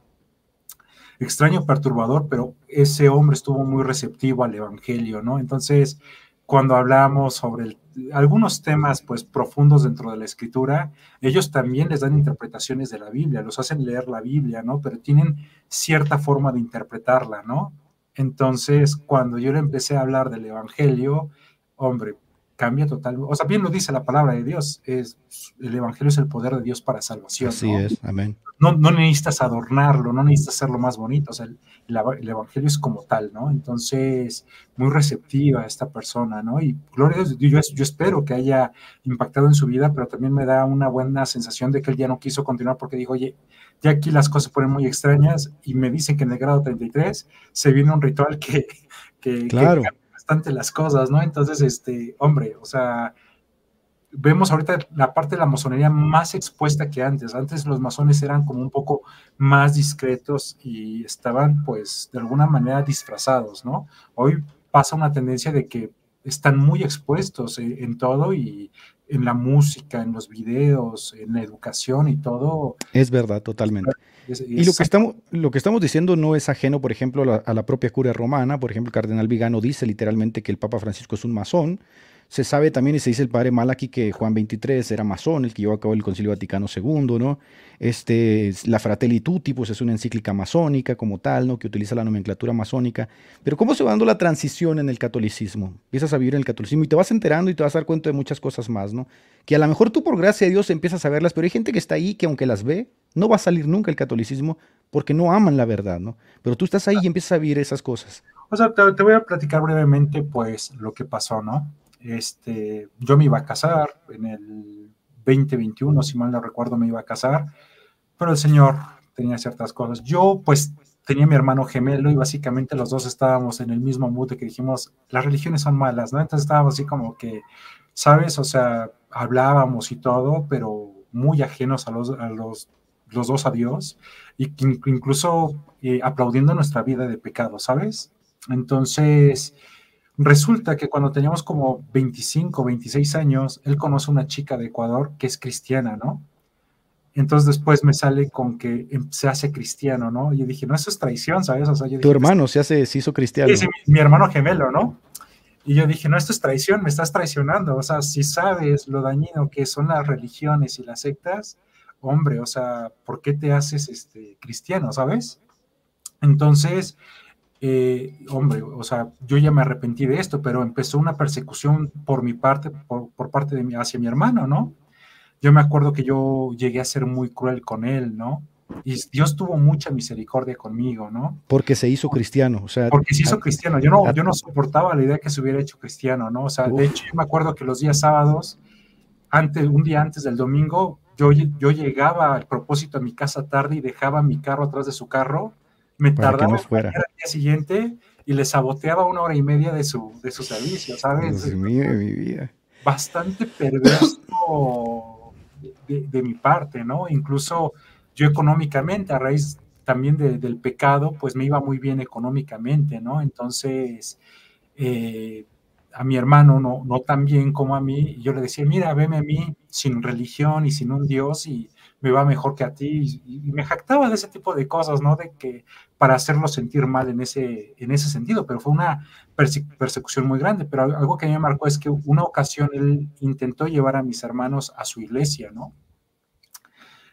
extraño, perturbador, pero ese hombre estuvo muy receptivo al Evangelio, ¿no? Entonces, cuando hablamos sobre algunos temas pues profundos dentro de la escritura, ellos también les dan interpretaciones de la Biblia, los hacen leer la Biblia, ¿no? Pero tienen cierta forma de interpretarla, ¿no? Entonces, cuando yo le empecé a hablar del Evangelio, hombre, cambia totalmente. O sea, bien lo dice la palabra de Dios, es, el Evangelio es el poder de Dios para salvación. Así es, amén. No, no, necesitas adornarlo, no necesitas hacerlo más bonito, o sea, el, Evangelio es como tal, ¿no? Entonces, muy receptiva esta persona, ¿no? Y gloria a Dios, yo, yo espero que haya impactado en su vida, pero también me da una buena sensación de que él ya no quiso continuar porque dijo, oye, ya aquí las cosas se ponen muy extrañas y me dicen que en el grado 33 se viene un ritual que... que claro las cosas, ¿no? Entonces, este, hombre, o sea, vemos ahorita la parte de la masonería más expuesta que antes. Antes los masones eran como un poco más discretos y estaban, pues, de alguna manera disfrazados, ¿no? Hoy pasa una tendencia de que están muy expuestos en, en todo y en la música, en los videos, en la educación y todo. Es verdad, totalmente y lo que, estamos, lo que estamos diciendo no es ajeno, por ejemplo, a la, propia curia romana. Por ejemplo, el cardenal Vigano dice literalmente que el Papa Francisco es un masón. Se sabe también y se dice el padre Malaki que Juan XXIII era masón, el que llevó a cabo el Concilio Vaticano II, ¿no? Este, la Fratelli Tutti, pues es una encíclica masónica como tal, ¿no? Que utiliza la nomenclatura masónica. Pero ¿cómo se va dando la transición en el catolicismo? Empiezas a vivir en el catolicismo y te vas enterando y te vas a dar cuenta de muchas cosas más, ¿no? Que a lo mejor tú por gracia de Dios empiezas a verlas, pero hay gente que está ahí que aunque las ve, no va a salir nunca el catolicismo porque no aman la verdad, ¿no? Pero tú estás ahí y empiezas a vivir esas cosas. O sea, te, voy a platicar brevemente, pues, lo que pasó, ¿no? Este, yo me iba a casar en el 2021, si mal no recuerdo, me iba a casar, pero el Señor tenía ciertas cosas. Yo, pues, tenía mi hermano gemelo y básicamente los dos estábamos en el mismo mood de que dijimos, las religiones son malas, ¿no? Entonces estábamos así como que, ¿sabes? O sea, hablábamos y todo, pero muy ajenos a los, a los los dos a Dios, y incluso eh, aplaudiendo nuestra vida de pecado, ¿sabes? Entonces, Resulta que cuando teníamos como 25, 26 años, él conoce a una chica de Ecuador que es cristiana, ¿no? Entonces después me sale con que em, se hace cristiano, ¿no? Y yo dije, no, eso es traición, ¿sabes? O sea, yo tu hermano se hace, se hizo cristiano. Sí, mi, mi, hermano gemelo, ¿no? Y yo dije, no, esto es traición, me estás traicionando. O sea, si sabes lo dañino que son las religiones y las sectas, hombre, o sea, ¿por qué te haces este, cristiano, ¿sabes? Entonces, eh, hombre, o sea, yo ya me arrepentí de esto, pero empezó una persecución por mi parte, por, por parte de mi, hacia mi hermano, ¿no? Yo me acuerdo que yo llegué a ser muy cruel con él, ¿no? Y Dios tuvo mucha misericordia conmigo, ¿no? Porque se hizo cristiano, o sea. Porque se hizo cristiano. Yo no, yo no soportaba la idea que se hubiera hecho cristiano, ¿no? O sea, de hecho, yo me acuerdo que los días sábados, antes, un día antes del domingo, yo, yo llegaba al propósito a mi casa tarde y dejaba mi carro atrás de su carro, me tardaba no fuera. día siguiente y le saboteaba una hora y media de su, de su servicio, ¿sabes? Dios mío, mi vida. Bastante perverso de, de, mi parte, ¿no? Incluso yo económicamente, a raíz también de, del pecado, pues me iba muy bien económicamente, ¿no? Entonces, eh, a mi hermano no, no tan bien como a mí, yo le decía, mira, veme a mí sin religión y sin un Dios y me va mejor que a ti, y, y, me jactaba de ese tipo de cosas, ¿no? De que para hacerlo sentir mal en ese, en ese sentido, pero fue una perse persecución muy grande, pero algo que a mí me marcó es que una ocasión él intentó llevar a mis hermanos a su iglesia, ¿no?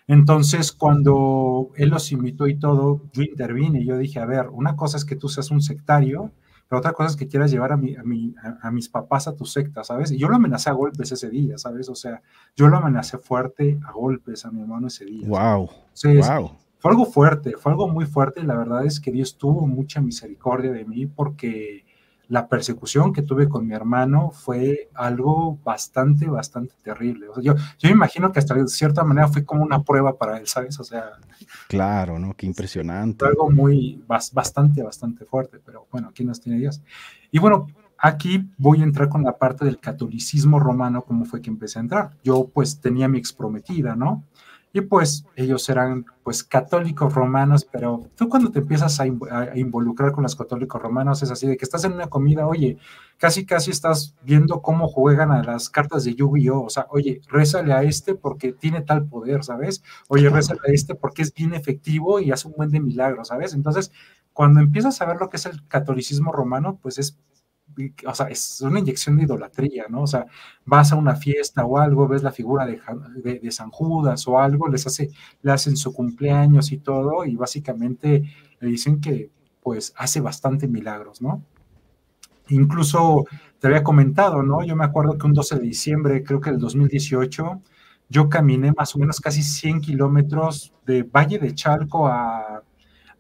Entonces, cuando él los invitó y todo, yo intervine, yo dije, a ver, una cosa es que tú seas un sectario, pero otra cosa es que quieras llevar a, mi, a, mi, a, a, mis papás a tu secta, ¿sabes? Y yo lo amenacé a golpes ese día, ¿sabes? O sea, yo lo amenacé fuerte a golpes a mi hermano ese día. Wow. Entonces, wow. Fue algo fuerte, fue algo muy fuerte la verdad es que Dios tuvo mucha misericordia de mí porque la persecución que tuve con mi hermano fue algo bastante, bastante terrible. O sea, yo, yo me imagino que hasta de cierta manera fue como una prueba para él, ¿sabes? O sea... Claro, ¿no? Qué impresionante. Fue algo muy, bastante, bastante fuerte, pero bueno, aquí nos tiene Dios. Y bueno, aquí voy a entrar con la parte del catolicismo romano, cómo fue que empecé a entrar. Yo pues tenía mi exprometida, ¿no? Y pues ellos eran pues católicos romanos, pero tú cuando te empiezas a, a, involucrar con los católicos romanos es así de que estás en una comida, oye, casi casi estás viendo cómo juegan a las cartas de Yu-Gi-Oh, o sea, oye, rézale a este porque tiene tal poder, ¿sabes? Oye, rézale a este porque es bien efectivo y hace un buen de milagros, ¿sabes? Entonces, cuando empiezas a ver lo que es el catolicismo romano, pues es o sea, es una inyección de idolatría, ¿no? O sea, vas a una fiesta o algo, ves la figura de, de, San Judas o algo, les hace, le hacen su cumpleaños y todo, y básicamente le dicen que, pues, hace bastante milagros, ¿no? Incluso te había comentado, ¿no? Yo me acuerdo que un 12 de diciembre, creo que del 2018, yo caminé más o menos casi 100 kilómetros de Valle de Chalco a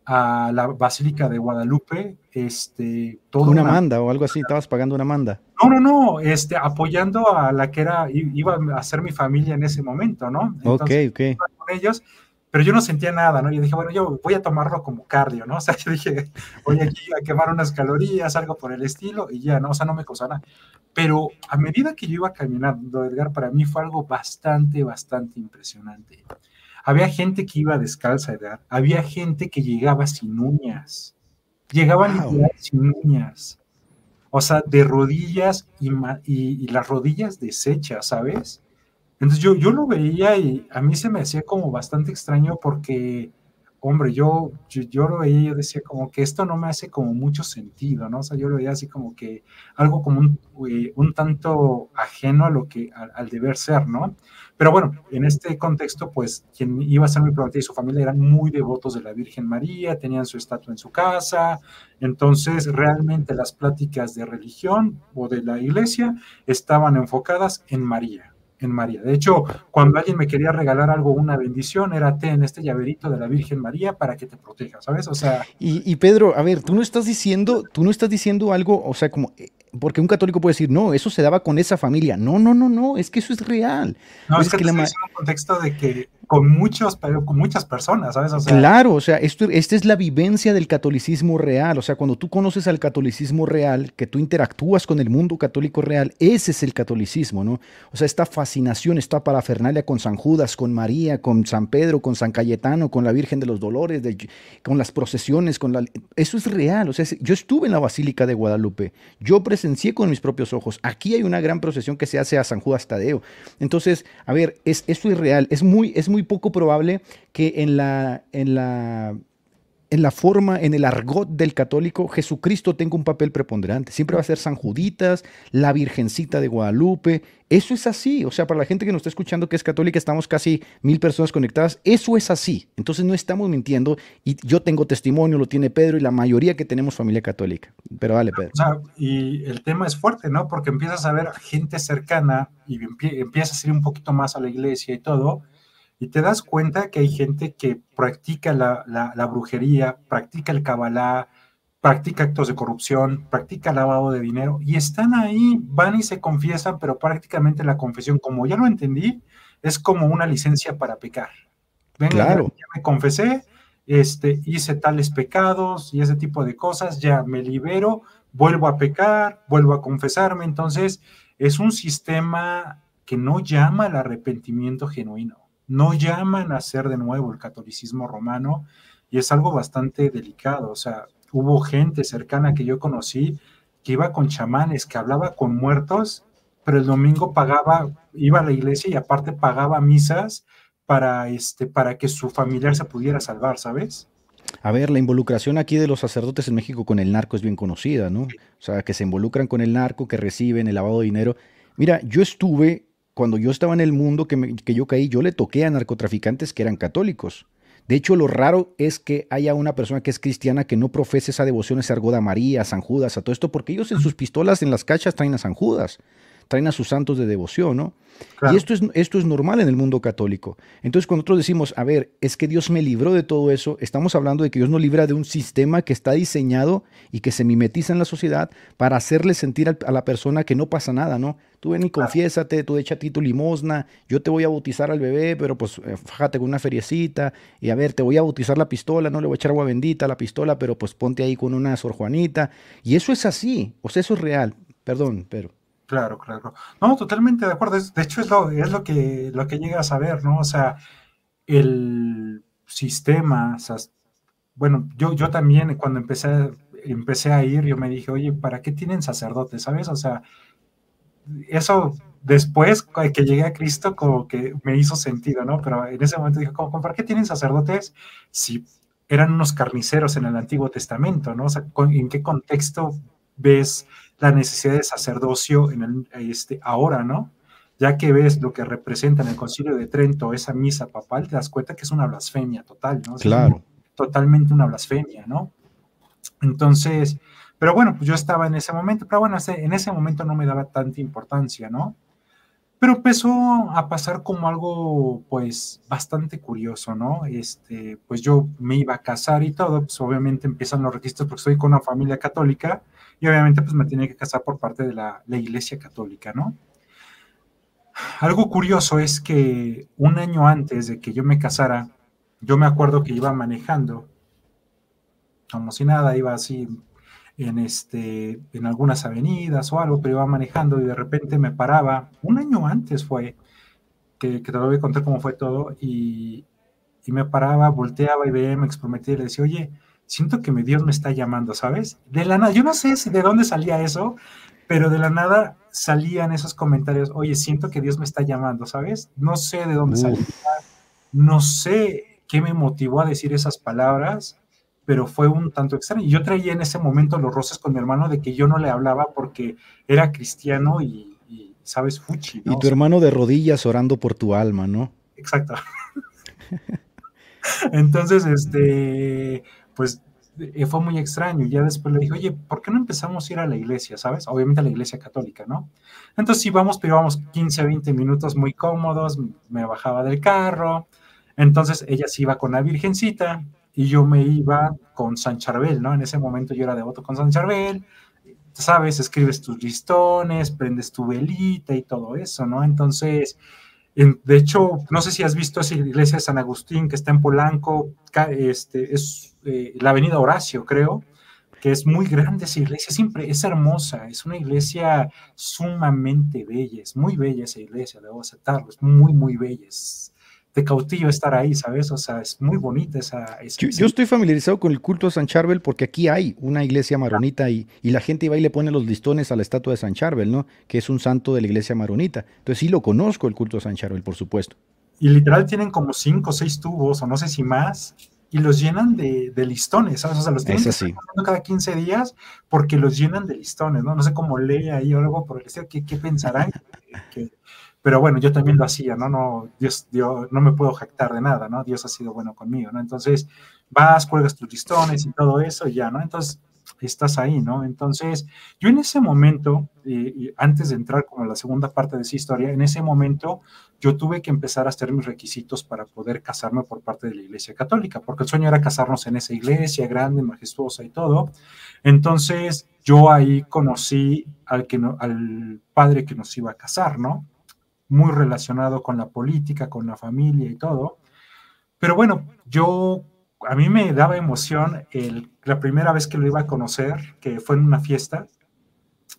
a la Basílica de Guadalupe, este, todo una, una manda o algo así, estabas pagando una manda. No, no, no, este, apoyando a la que era, iba a ser mi familia en ese momento, ¿no? Entonces, ok, ok. Con ellos, pero yo no sentía nada, ¿no? Yo dije, bueno, yo voy a tomarlo como cardio, ¿no? O sea, yo dije, voy aquí a quemar unas calorías, algo por el estilo, y ya, ¿no? O sea, no me causó nada. Pero a medida que yo iba caminando, Edgar, para mí fue algo bastante, bastante impresionante. Había gente que iba descalza, edad. Había gente que llegaba sin uñas. Llegaban wow. sin uñas. O sea, de rodillas y, y, y, las rodillas deshechas, ¿sabes? Entonces yo, yo lo veía y a mí se me hacía como bastante extraño porque, hombre, yo, yo, yo lo veía y yo decía como que esto no me hace como mucho sentido, ¿no? O sea, yo lo veía así como que algo como un, eh, un tanto ajeno a lo que, al, al deber ser, ¿no? Pero bueno, en este contexto, pues quien iba a ser mi prometida y su familia eran muy devotos de la Virgen María, tenían su estatua en su casa, entonces realmente las pláticas de religión o de la iglesia estaban enfocadas en María en María. De hecho, cuando alguien me quería regalar algo, una bendición, era ten este llaverito de la Virgen María para que te proteja, ¿sabes? O sea. Y, y Pedro, a ver, tú no estás diciendo, tú no estás diciendo algo, o sea, como porque un católico puede decir, no, eso se daba con esa familia. No, no, no, no, es que eso es real. No, es, es que, que la en un contexto de que con muchos, pero con muchas personas, ¿sabes? Claro, o sea, esto, esta es la vivencia del catolicismo real. O sea, cuando tú conoces al catolicismo real, que tú interactúas con el mundo católico real, ese es el catolicismo, ¿no? O sea, esta fascinación, esta parafernalia con San Judas, con María, con San Pedro, con San Cayetano, con la Virgen de los Dolores, con las procesiones, con la... Eso es real. O sea, yo estuve en la Basílica de Guadalupe. Yo presencié con mis propios ojos. Aquí hay una gran procesión que se hace a San Judas Tadeo. Entonces, a ver, es, eso es real. Es muy, es muy poco probable que en la, en la en la forma, en el argot del católico, Jesucristo tenga un papel preponderante. Siempre va a ser San Juditas, la Virgencita de Guadalupe. Eso es así. O sea, para la gente que nos está escuchando que es católica, estamos casi mil personas conectadas. Eso es así. Entonces no estamos mintiendo. Y yo tengo testimonio, lo tiene Pedro y la mayoría que tenemos familia católica. Pero dale, Pedro. O sea, y el tema es fuerte, ¿no? Porque empiezas a ver gente cercana y empiezas a ir un poquito más a la iglesia y todo y te das cuenta que hay gente que practica la, la, brujería, practica el cabalá, practica actos de corrupción, practica lavado de dinero y están ahí, van y se confiesan, pero prácticamente la confesión, como ya lo entendí, es como una licencia para pecar. Venga, claro. ya, me confesé, este, hice tales pecados y ese tipo de cosas, ya me libero, vuelvo a pecar, vuelvo a confesarme. Entonces, es un sistema que no llama al arrepentimiento genuino no llaman a ser de nuevo el catolicismo romano y es algo bastante delicado. O sea, hubo gente cercana que yo conocí que iba con chamanes, que hablaba con muertos, pero el domingo pagaba, iba a la iglesia y aparte pagaba misas para, este, para que su familiar se pudiera salvar, ¿sabes? A ver, la involucración aquí de los sacerdotes en México con el narco es bien conocida, ¿no? O sea, que se involucran con el narco, que reciben el lavado de dinero. Mira, yo estuve cuando yo estaba en el mundo que, que yo caí, yo le toqué a narcotraficantes que eran católicos. De hecho, lo raro es que haya una persona que es cristiana que no profese esa devoción, esa argoda a María, a San Judas, a todo esto, porque ellos en sus pistolas, en las cachas, traen a San Judas traen a sus santos de devoción, ¿no? Y esto es, esto es normal en el mundo católico. Entonces, cuando nosotros decimos, a ver, es que Dios me libró de todo eso, estamos hablando de que Dios nos libra de un sistema que está diseñado y que se mimetiza en la sociedad para hacerle sentir a la persona que no pasa nada, ¿no? Tú ven y confiésate, tú echa a ti tu limosna, yo te voy a bautizar al bebé, pero pues eh, fájate con una feriecita, y a ver, te voy a bautizar la pistola, no le voy a echar agua bendita a la pistola, pero pues ponte ahí con una Sor Juanita. Y eso es así, o sea, eso es real. Perdón, pero. Claro, claro. No, totalmente de acuerdo. De hecho, es lo, es lo que lo que llegas a ver, ¿no? O sea, el sistema, bueno, yo, yo también cuando empecé, empecé a ir, yo me dije, oye, ¿para qué tienen sacerdotes? ¿Sabes? O sea, eso después que llegué a Cristo como que me hizo sentido, ¿no? Pero en ese momento dije, ¿cómo, ¿para qué tienen sacerdotes si eran unos carniceros en el Antiguo Testamento, ¿no? O sea, ¿en qué contexto ves la necesidad de sacerdocio en el, este, ahora, ¿no? Ya que ves lo que representa en el Concilio de Trento esa misa papal, te das cuenta que es una blasfemia total, ¿no? claro. totalmente una blasfemia, ¿no? Entonces, pero bueno, pues yo estaba en ese momento, pero bueno, en ese momento no me daba tanta importancia, ¿no? Pero empezó a pasar como algo, pues, bastante curioso, ¿no? Este, pues yo me iba a casar y todo, pues obviamente empiezan los requisitos porque soy con una familia católica, y obviamente pues me tenía que casar por parte de la, Iglesia Católica, ¿no? Algo curioso es que un año antes de que yo me casara, yo me acuerdo que iba manejando, como si nada, iba así en, este, en algunas avenidas o algo, pero iba manejando y de repente me paraba, un año antes fue, que, te lo voy a contar cómo fue todo, y, y me paraba, volteaba y veía, me exprometía y le decía, oye, siento que mi Dios me está llamando, ¿sabes? De la nada, yo no sé si de dónde salía eso, pero de la nada salían esos comentarios, oye, siento que Dios me está llamando, ¿sabes? No sé de dónde salía, no sé qué me motivó a decir esas palabras, pero fue un tanto extraño. Yo traía en ese momento los roces con mi hermano de que yo no le hablaba porque era cristiano y, ¿sabes? Fuchi. Y tu hermano de rodillas orando por tu alma, ¿no? Exacto. Entonces, este, pues eh, fue muy extraño. Ya después le dije, oye, ¿por qué no empezamos a ir a la iglesia, sabes? Obviamente a la iglesia católica, ¿no? Entonces íbamos, pero íbamos 15, 20 minutos muy cómodos, me bajaba del carro. Entonces ella se iba con la Virgencita y yo me iba con San Charbel, ¿no? En ese momento yo era devoto con San Charbel. Sabes, escribes tus listones, prendes tu velita y todo eso, ¿no? Entonces, de hecho, no sé si has visto esa iglesia de San Agustín que está en Polanco, este, es eh, la avenida Horacio, creo, que es muy grande esa iglesia, siempre es hermosa, es una iglesia sumamente bella, es muy bella esa iglesia, debo aceptarlo, es muy, muy bella, te cautiva estar ahí, ¿sabes? O sea, es muy bonita esa... yo, estoy familiarizado con el culto de San Charbel porque aquí hay una iglesia maronita y, y, la gente va y le pone los listones a la estatua de San Charbel, ¿no? Que es un santo de la iglesia maronita. Entonces sí lo conozco el culto de San Charbel, por supuesto. Y literal tienen como cinco o seis tubos, o no sé si más, y los llenan de, listones, ¿sabes? O sea, los tienen que cada 15 días porque los llenan de listones, ¿no? No sé cómo lee ahí o algo por el estilo, ¿qué, qué pensarán? que, pero bueno, yo también lo hacía, ¿no? no Dios, Dios, no me puedo jactar de nada, ¿no? Dios ha sido bueno conmigo, ¿no? Entonces, vas, cuelgas tus listones y todo eso y ya, ¿no? Entonces, estás ahí, ¿no? Entonces, yo en ese momento, y antes de entrar como la segunda parte de esa historia, en ese momento yo tuve que empezar a hacer mis requisitos para poder casarme por parte de la Iglesia Católica, porque el sueño era casarnos en esa iglesia grande, majestuosa y todo. Entonces, yo ahí conocí al, que al padre que nos iba a casar, ¿no? Muy relacionado con la política, con la familia y todo. Pero bueno, yo, a mí me daba emoción el, la primera vez que lo iba a conocer, que fue en una fiesta,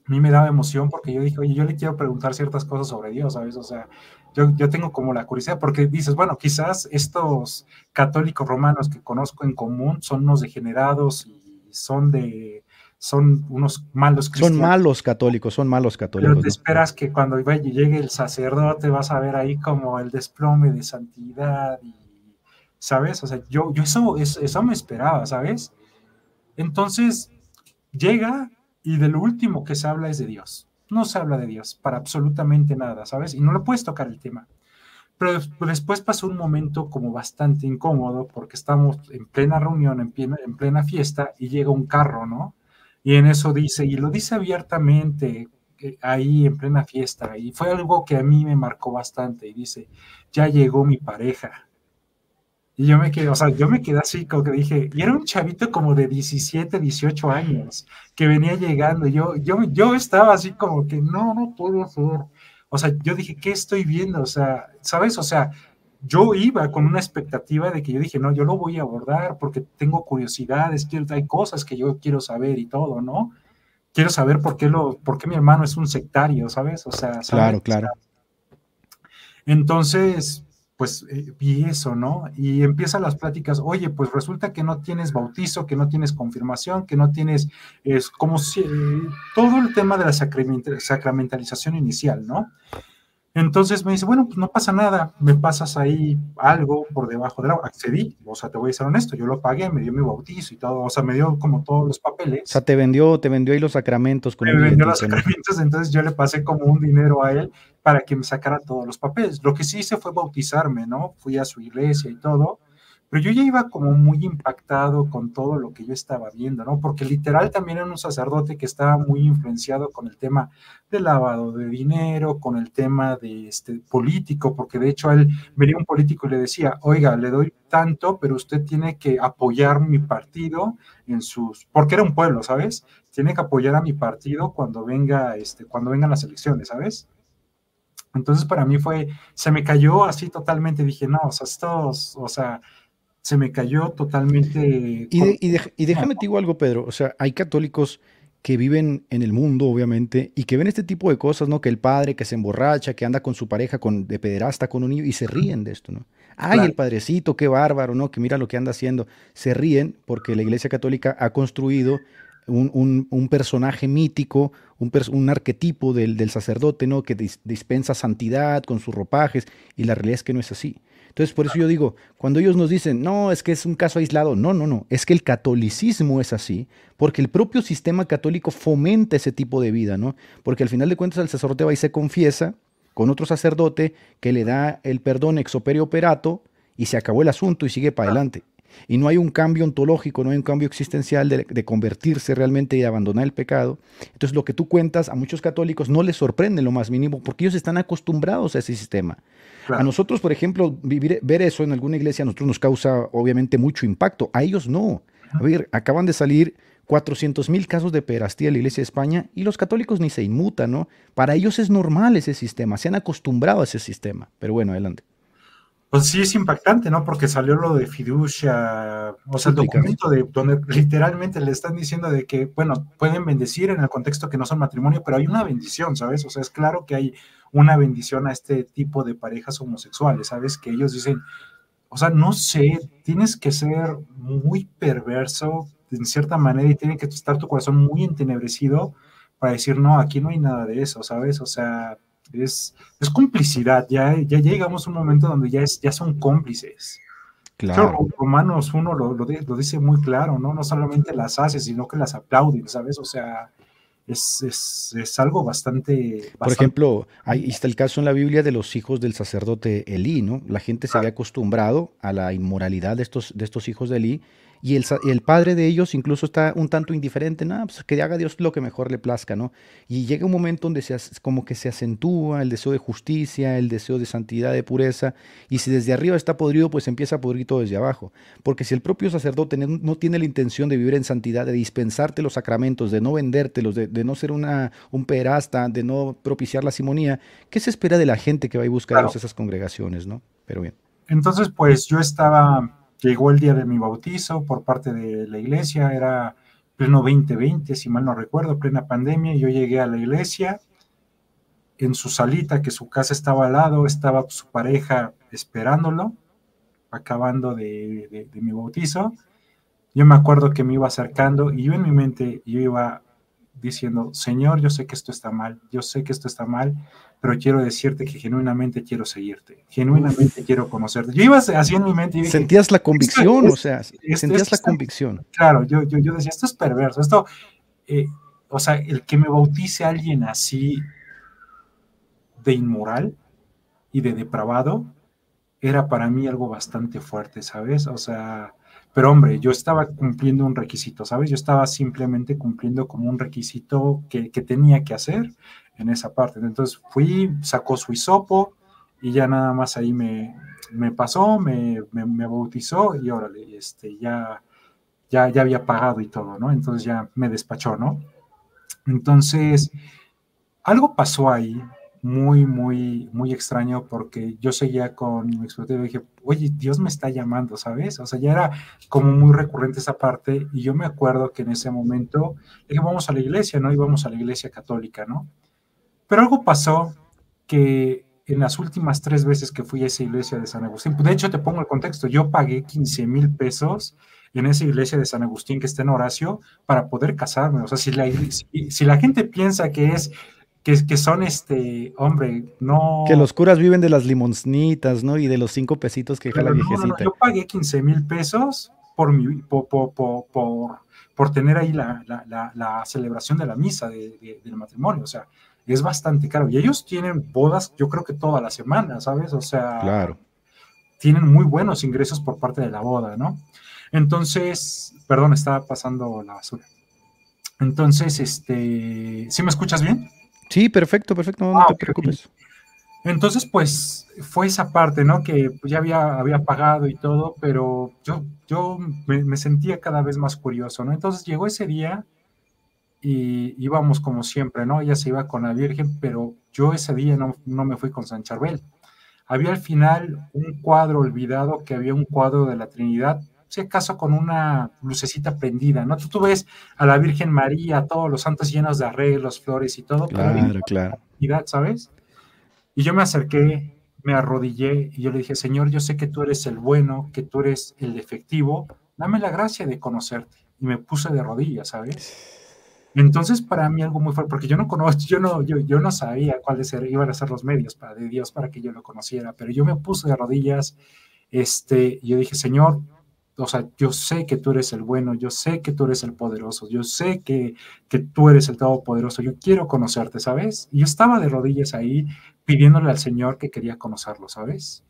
a mí me daba emoción porque yo dije, oye, yo le quiero preguntar ciertas cosas sobre Dios, ¿sabes? O sea, yo, yo tengo como la curiosidad, porque dices, bueno, quizás estos católicos romanos que conozco en común son unos degenerados y son de, son unos malos cristianos. Son malos católicos, son malos católicos. Pero te esperas que cuando llegue el sacerdote vas a ver ahí como el desplome de santidad y, ¿sabes? O sea, yo, yo eso, eso, me esperaba, ¿sabes? Entonces, llega y de lo último que se habla es de Dios. No se habla de Dios para absolutamente nada, ¿sabes? Y no le puedes tocar el tema. Pero después pasó un momento como bastante incómodo porque estamos en plena reunión, en plena, en plena fiesta y llega un carro, ¿no? Y en eso dice, y lo dice abiertamente eh, ahí en plena fiesta, y fue algo que a mí me marcó bastante, y dice, ya llegó mi pareja. Y yo me quedé, o sea, yo me quedé así, como que dije, y era un chavito como de 17, 18 años, que venía llegando, yo, yo, yo estaba así como que, no, no puedo ser. O sea, yo dije, ¿qué estoy viendo? O sea, ¿sabes? O sea, yo iba con una expectativa de que yo dije, no, yo lo voy a abordar porque tengo curiosidades, quiero, hay cosas que yo quiero saber y todo, ¿no? Quiero saber por qué, lo, por qué mi hermano es un sectario, ¿sabes? O sea, claro, claro. Entonces, pues eh, vi eso, ¿no? Y empiezan las pláticas, oye, pues resulta que no tienes bautizo, que no tienes confirmación, que no tienes, es como si, eh, todo el tema de la sacramentalización inicial, ¿no? Entonces me dice, bueno, pues no pasa nada, me pasas ahí algo por debajo del agua. Accedí, o sea, te voy a ser honesto, yo lo pagué, me dio mi bautizo y todo, o sea, me dio como todos los papeles. O sea, te vendió, te vendió ahí los sacramentos. Con me vendió los sacramentos, entonces yo le pasé como un dinero a él para que me sacara todos los papeles. Lo que sí hice fue bautizarme, ¿no? Fui a su iglesia y todo, pero yo ya iba como muy impactado con todo lo que yo estaba viendo, ¿no? Porque literal también era un sacerdote que estaba muy influenciado con el tema del lavado de dinero, con el tema de este político, porque de hecho él venía un político y le decía, oiga, le doy tanto, pero usted tiene que apoyar mi partido en sus, porque era un pueblo, ¿sabes? Tiene que apoyar a mi partido cuando venga, este, cuando vengan las elecciones, ¿sabes? Entonces para mí fue, se me cayó así totalmente, dije, no, o sea, estos, o sea, se me cayó totalmente. Y, déjame te digo algo, Pedro. O sea, hay católicos que viven en el mundo, obviamente, y que ven este tipo de cosas, ¿no? Que el padre que se emborracha, que anda con su pareja con, de pederasta con un niño y se ríen de esto, ¿no? Ay, el padrecito, qué bárbaro, ¿no? Que mira lo que anda haciendo. Se ríen porque la Iglesia Católica ha construido un, personaje mítico, un, un arquetipo del, del, sacerdote, ¿no? Que dispensa santidad con sus ropajes, y la realidad es que no es así. Entonces, por eso yo digo, cuando ellos nos dicen, no, es que es un caso aislado, no, no, no, es que el catolicismo es así, porque el propio sistema católico fomenta ese tipo de vida, ¿no? Porque al final de cuentas el sacerdote va y se confiesa con otro sacerdote que le da el perdón ex opere operato y se acabó el asunto y sigue para adelante. Y no hay un cambio ontológico, no hay un cambio existencial de, convertirse realmente y abandonar el pecado. Entonces lo que tú cuentas a muchos católicos no les sorprende lo más mínimo porque ellos están acostumbrados a ese sistema. A nosotros, por ejemplo, vivir, ver eso en alguna iglesia a nosotros nos causa obviamente mucho impacto. A ellos no. A ver, acaban de salir 400 mil casos de perastía en la iglesia de España y los católicos ni se inmutan, ¿no? Para ellos es normal ese sistema, se han acostumbrado a ese sistema. Pero bueno, adelante. Pues sí es impactante, ¿no? Porque salió lo de fiducia, o sea, el documento de donde literalmente le están diciendo de que, bueno, pueden bendecir en el contexto que no son matrimonio, pero hay una bendición, ¿sabes? O sea, es claro que hay una bendición a este tipo de parejas homosexuales, ¿sabes? Que ellos dicen, o sea, no sé, tienes que ser muy perverso en cierta manera y tiene que estar tu corazón muy entenebrecido para decir, no, aquí no hay nada de eso, ¿sabes? O sea, es, es complicidad, ya, ya llegamos a un momento donde ya, es, ya son cómplices. Claro. Romanos uno lo, lo, dice muy claro, ¿no? No solamente las hace, sino que las aplauden, ¿sabes? O sea, es, es, es algo bastante, Por ejemplo, ahí está el caso en la Biblia de los hijos del sacerdote Elí, ¿no? La gente se había acostumbrado a la inmoralidad de estos, de estos hijos de Elí y el, el, padre de ellos incluso está un tanto indiferente, nada, pues que haga Dios lo que mejor le plazca, ¿no? Y llega un momento donde se, como que se acentúa el deseo de justicia, el deseo de santidad, de pureza, y si desde arriba está podrido, pues empieza a podrir todo desde abajo. Porque si el propio sacerdote no tiene la intención de vivir en santidad, de dispensarte los sacramentos, de no vendértelos, de, de no ser una, un perasta, de no propiciar la simonía, ¿qué se espera de la gente que va y busca claro. esas congregaciones, ¿no? Pero bien. Entonces, pues yo estaba Llegó el día de mi bautizo por parte de la iglesia, era pleno 2020, si mal no recuerdo, plena pandemia. Yo llegué a la iglesia, en su salita, que su casa estaba al lado, estaba su pareja esperándolo, acabando de, de, mi bautizo. Yo me acuerdo que me iba acercando y yo en mi mente, yo iba diciendo, Señor, yo sé que esto está mal, yo sé que esto está mal, pero quiero decirte que genuinamente quiero seguirte, genuinamente quiero conocerte. Yo iba así en mi mente. Y dije, sentías la convicción, o sea, sentías la convicción. Claro, yo, yo, yo decía, esto es perverso, esto, eh, o sea, el que me bautice a alguien así de inmoral y de depravado, era para mí algo bastante fuerte, ¿sabes? O sea, pero hombre, yo estaba cumpliendo un requisito, ¿sabes? Yo estaba simplemente cumpliendo como un requisito que, que tenía que hacer en esa parte. Entonces fui, sacó su hisopo y ya nada más ahí me, me pasó, me, me, bautizó y órale, este, ya, ya, ya había pagado y todo, ¿no? Entonces ya me despachó, ¿no? Entonces, algo pasó ahí muy, muy, muy extraño porque yo seguía con mi expectativa y dije, oye, Dios me está llamando, ¿sabes? O sea, ya era como muy recurrente esa parte y yo me acuerdo que en ese momento dije, vamos a la iglesia, ¿no? Íbamos a la iglesia católica, ¿no? Pero algo pasó que en las últimas tres veces que fui a esa iglesia de San Agustín, de hecho te pongo el contexto, yo pagué 15 mil pesos en esa iglesia de San Agustín que está en Horacio para poder casarme. O sea, si la, si, si la gente piensa que es que, que, son este, hombre, no. Que los curas viven de las limosnitas, ¿no? Y de los cinco pesitos que deja la viejecita. No, no, yo pagué 15 mil pesos por, mi, por, por, por, por, tener ahí la, la, la, la, celebración de la misa de, de, del matrimonio. O sea, es bastante caro. Y ellos tienen bodas, yo creo que toda la semana, ¿sabes? O sea, claro. tienen muy buenos ingresos por parte de la boda, ¿no? Entonces, perdón, estaba pasando la basura. Entonces, este, ¿sí me escuchas bien? Sí, perfecto, perfecto, no, ah, te preocupes. Entonces, pues fue esa parte, ¿no? Que ya había, había pagado y todo, pero yo, yo me, me, sentía cada vez más curioso, ¿no? Entonces llegó ese día y íbamos como siempre, ¿no? Ella se iba con la Virgen, pero yo ese día no, no me fui con San Charbel. Había al final un cuadro olvidado, que había un cuadro de la Trinidad, si acaso con una lucecita prendida, ¿no? Tú, tú, ves a la Virgen María, a todos los santos llenos de arreglos, flores y todo. Claro, claro. ¿Sabes? Y yo me acerqué, me arrodillé y yo le dije, Señor, yo sé que tú eres el bueno, que tú eres el efectivo, dame la gracia de conocerte. Y me puse de rodillas, ¿sabes? Entonces, para mí algo muy fuerte, porque yo no conozco, yo no, yo, yo no sabía cuáles iban a ser los medios para de Dios para que yo lo conociera, pero yo me puse de rodillas, este, y yo dije, Señor, o sea, yo sé que tú eres el bueno, yo sé que tú eres el poderoso, yo sé que, que tú eres el todopoderoso, yo quiero conocerte, ¿sabes? Y yo estaba de rodillas ahí pidiéndole al Señor que quería conocerlo, ¿sabes?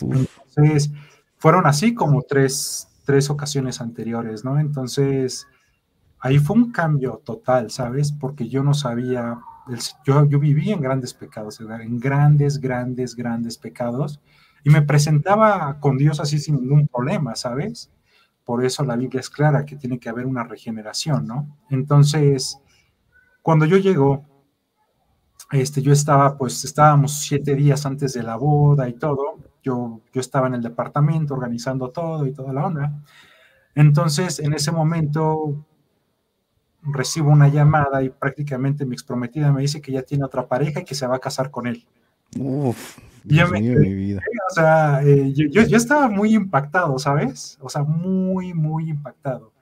Entonces, fueron así como tres, tres ocasiones anteriores, ¿no? Entonces, ahí fue un cambio total, ¿sabes? Porque yo no sabía, yo, yo vivía en grandes pecados, en grandes, grandes, grandes pecados y me presentaba con Dios así sin ningún problema, ¿sabes? Por eso la Biblia es clara que tiene que haber una regeneración, ¿no? Entonces, cuando yo llego, este, yo estaba, pues estábamos siete días antes de la boda y todo, yo, yo estaba en el departamento organizando todo y toda la onda. Entonces, en ese momento recibo una llamada y prácticamente mi exprometida me dice que ya tiene otra pareja y que se va a casar con él. Uf, Dios mío, mi vida. O sea, eh, yo, yo, yo, estaba muy impactado, ¿sabes? O sea, muy, muy impactado.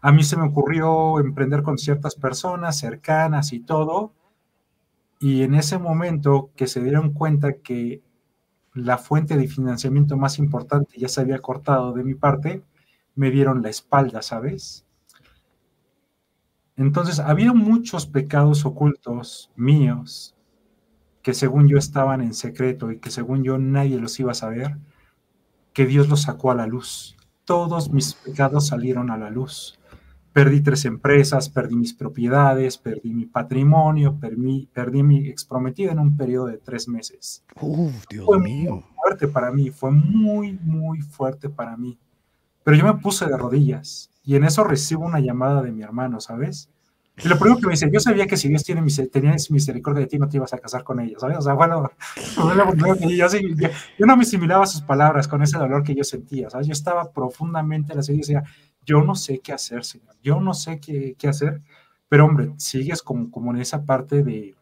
A mí se me ocurrió emprender con ciertas personas cercanas y todo. Y en ese momento que se dieron cuenta que la fuente de financiamiento más importante ya se había cortado de mi parte, me dieron la espalda, ¿sabes? Entonces, había muchos pecados ocultos míos que según yo estaban en secreto y que según yo nadie los iba a saber, que Dios los sacó a la luz. Todos mis pecados salieron a la luz. Perdí tres empresas, perdí mis propiedades, perdí mi patrimonio, perdí, perdí mi exprometida en un periodo de tres meses. Uf, Dios fue mío. muy fuerte para mí, fue muy, muy fuerte para mí. Pero yo me puse de rodillas y en eso recibo una llamada de mi hermano, ¿sabes? Y lo primero que me dice, yo sabía que si Dios tiene tenía misericordia de ti, no te ibas a casar con ella, ¿sabes? O sea, bueno, yo, sí, yo, yo, no me asimilaba sus palabras con ese dolor que yo sentía, ¿sabes? Yo estaba profundamente en la serie y decía, yo no sé qué hacer, Señor, yo no sé qué, qué hacer, pero hombre, sigues como, como en esa parte de,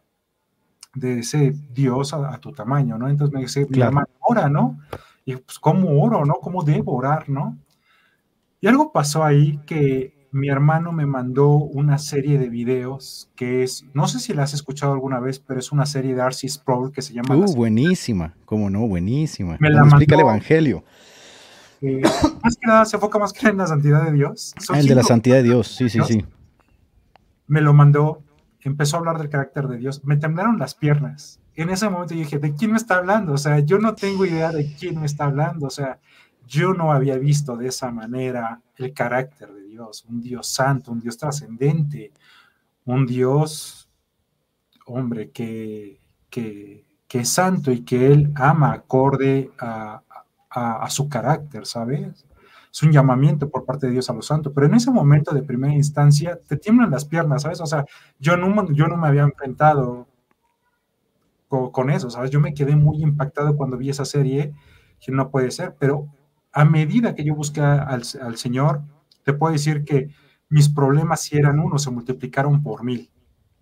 de ese Dios a, a, tu tamaño, ¿no? Entonces me dice, mi hermano, ora, ¿no? Y pues, ¿cómo oro, no? ¿Cómo debo orar, no? Y algo pasó ahí que mi hermano me mandó una serie de videos que es, no sé si la has escuchado alguna vez, pero es una serie de R.C. Sproul que se llama... Uh, buenísima, cómo no, buenísima. Me la mandó, explica el Evangelio. Eh, más que nada se enfoca más que en la santidad de Dios. Son ah, el de la santidad de Dios, sí, sí, sí. Me lo mandó, empezó a hablar del carácter de Dios, me temblaron las piernas. En ese momento yo dije, ¿de quién me está hablando? O sea, yo no tengo idea de quién me está hablando. O sea, yo no había visto de esa manera el carácter de Dios, un Dios santo, un Dios trascendente, un Dios, hombre, que, que, es santo y que Él ama acorde a, a, a, su carácter, ¿sabes? Es un llamamiento por parte de Dios a los santos, pero en ese momento de primera instancia te tiemblan las piernas, ¿sabes? O sea, yo no, yo no me había enfrentado con, con eso, ¿sabes? Yo me quedé muy impactado cuando vi esa serie, que no puede ser, pero a medida que yo busqué al, al, Señor, te puedo decir que mis problemas, si eran uno, se multiplicaron por mil.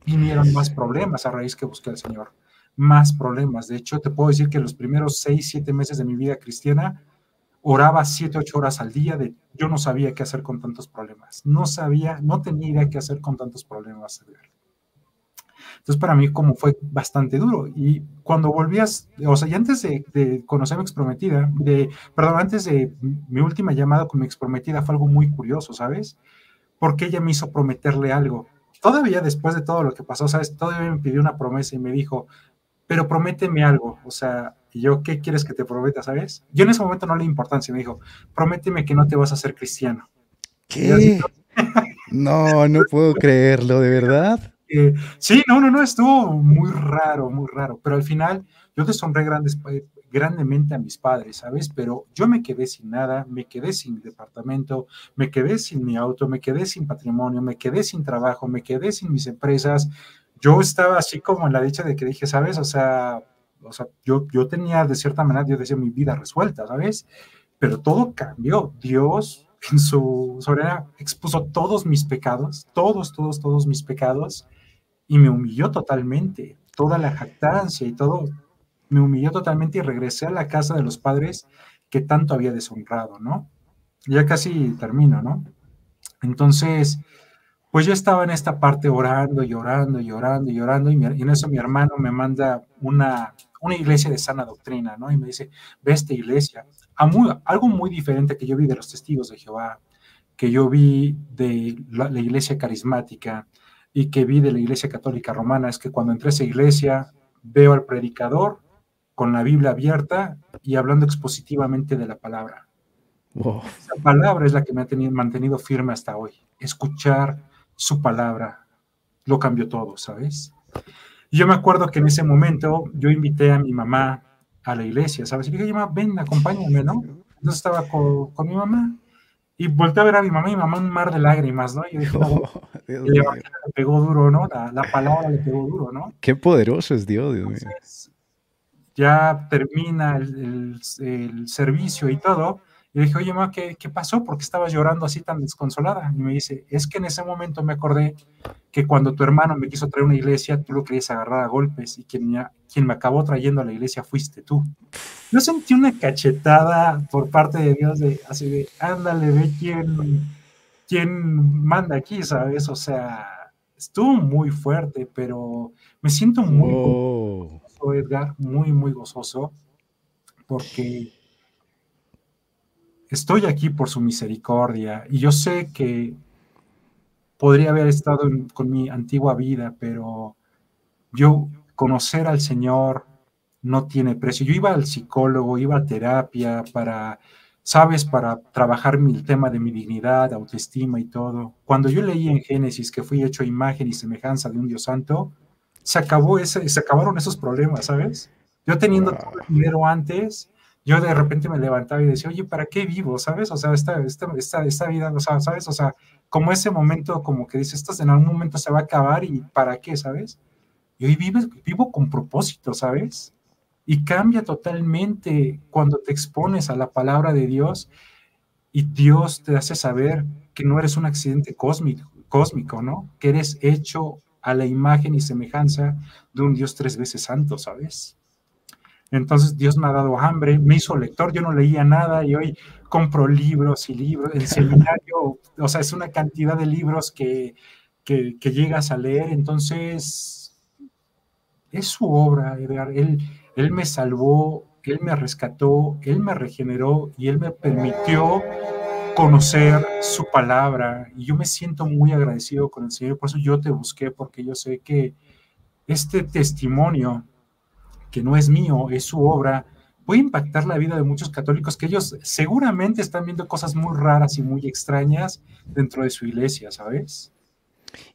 Vinieron más problemas a raíz que busqué al Señor. Más problemas. De hecho, te puedo decir que los primeros seis, siete meses de mi vida cristiana, oraba siete, ocho horas al día. De, yo no sabía qué hacer con tantos problemas. No sabía, no tenía idea qué hacer con tantos problemas. Entonces, para mí, como fue bastante duro. Y cuando volvías, o sea, y antes de, de conocer a mi exprometida, de, perdón, antes de mi última llamada con mi exprometida fue algo muy curioso, ¿sabes? Porque ella me hizo prometerle algo. Todavía después de todo lo que pasó, ¿sabes? Todavía me pidió una promesa y me dijo, pero prométeme algo. O sea, y yo, ¿qué quieres que te prometa, sabes? Yo en ese momento no le di importancia, me dijo, prométeme que no te vas a hacer cristiano. ¿Qué? no, no puedo creerlo, ¿de verdad? Eh, sí, no, no, no, estuvo muy raro, muy raro, pero al final yo deshonré grandes, eh, grandemente a mis padres, ¿sabes? Pero yo me quedé sin nada, me quedé sin departamento, me quedé sin mi auto, me quedé sin patrimonio, me quedé sin trabajo, me quedé sin mis empresas. Yo estaba así como en la dicha de que dije, ¿sabes? O sea, o sea yo, yo tenía de cierta manera, yo decía, mi vida resuelta, ¿sabes? Pero todo cambió. Dios en su soberanía expuso todos mis pecados, todos, todos, todos mis pecados y me humilló totalmente. Toda la jactancia y todo me humilló totalmente y regresé a la casa de los padres que tanto había deshonrado, ¿no? Ya casi termino, ¿no? Entonces, pues yo estaba en esta parte orando y orando y orando y orando y, en eso mi hermano me manda una, una iglesia de sana doctrina, ¿no? Y me dice, ve esta iglesia. algo muy diferente que yo vi de los testigos de Jehová, que yo vi de la iglesia carismática, y que vi de la Iglesia Católica Romana es que cuando entré a esa iglesia veo al predicador con la Biblia abierta y hablando expositivamente de la palabra. Wow. Esa palabra es la que me ha tenido, mantenido firme hasta hoy. Escuchar su palabra lo cambió todo, ¿sabes? Y yo me acuerdo que en ese momento yo invité a mi mamá a la iglesia, ¿sabes? Y dije, mamá, ven, acompáñame, ¿no? Entonces estaba con, con mi mamá y volteé a ver a mi mamá y mi mamá un mar de lágrimas, ¿no? Y dije, oh, Dios le, le pegó duro, ¿no? La, la, palabra le pegó duro, ¿no? Qué poderoso es Dios, Dios mío. ya termina el, servicio y todo. Y le dije, oye, ma, ¿qué, ¿qué, pasó? ¿Por qué estabas llorando así tan desconsolada? Y me dice, es que en ese momento me acordé que cuando tu hermano me quiso traer una iglesia, tú lo querías agarrar a golpes y quien me, quien me acabó trayendo a la iglesia fuiste tú. Yo sentí una cachetada por parte de Dios de así de, ándale, ve quién, quién manda aquí, ¿sabes? O sea, estuvo muy fuerte, pero me siento muy oh. gozoso, Edgar, muy, muy gozoso, porque estoy aquí por su misericordia y yo sé que podría haber estado con mi antigua vida, pero yo conocer al Señor no tiene precio. Yo iba al psicólogo, iba a terapia para sabes, para trabajar el tema de mi dignidad, autoestima y todo. Cuando yo leí en Génesis que fui hecho imagen y semejanza de un Dios santo, se acabó ese, se acabaron esos problemas, ¿sabes? Yo teniendo todo el dinero antes, yo de repente me levantaba y decía, oye, ¿para qué vivo? ¿Sabes? O sea, esta, esta, esta, esta vida, o sea, ¿sabes? O sea, como ese momento, como que dices, esto en algún momento se va a acabar y ¿para qué? ¿Sabes? Y hoy vivo, vivo con propósito, ¿sabes? y cambia totalmente cuando te expones a la palabra de Dios y Dios te hace saber que no eres un accidente cósmico, cósmico, ¿no? Que eres hecho a la imagen y semejanza de un Dios tres veces santo, ¿sabes? Entonces Dios me ha dado hambre, me hizo lector, yo no leía nada y hoy compro libros y libros. El seminario, o sea, es una cantidad de libros que, que, llegas a leer, entonces es su obra, Edgar. Él, él me salvó, Él me rescató, Él me regeneró y Él me permitió conocer su palabra. Y yo me siento muy agradecido con el Señor. Por eso yo te busqué, porque yo sé que este testimonio, que no es mío, es su obra, puede impactar la vida de muchos católicos que ellos seguramente están viendo cosas muy raras y muy extrañas dentro de su iglesia, ¿sabes?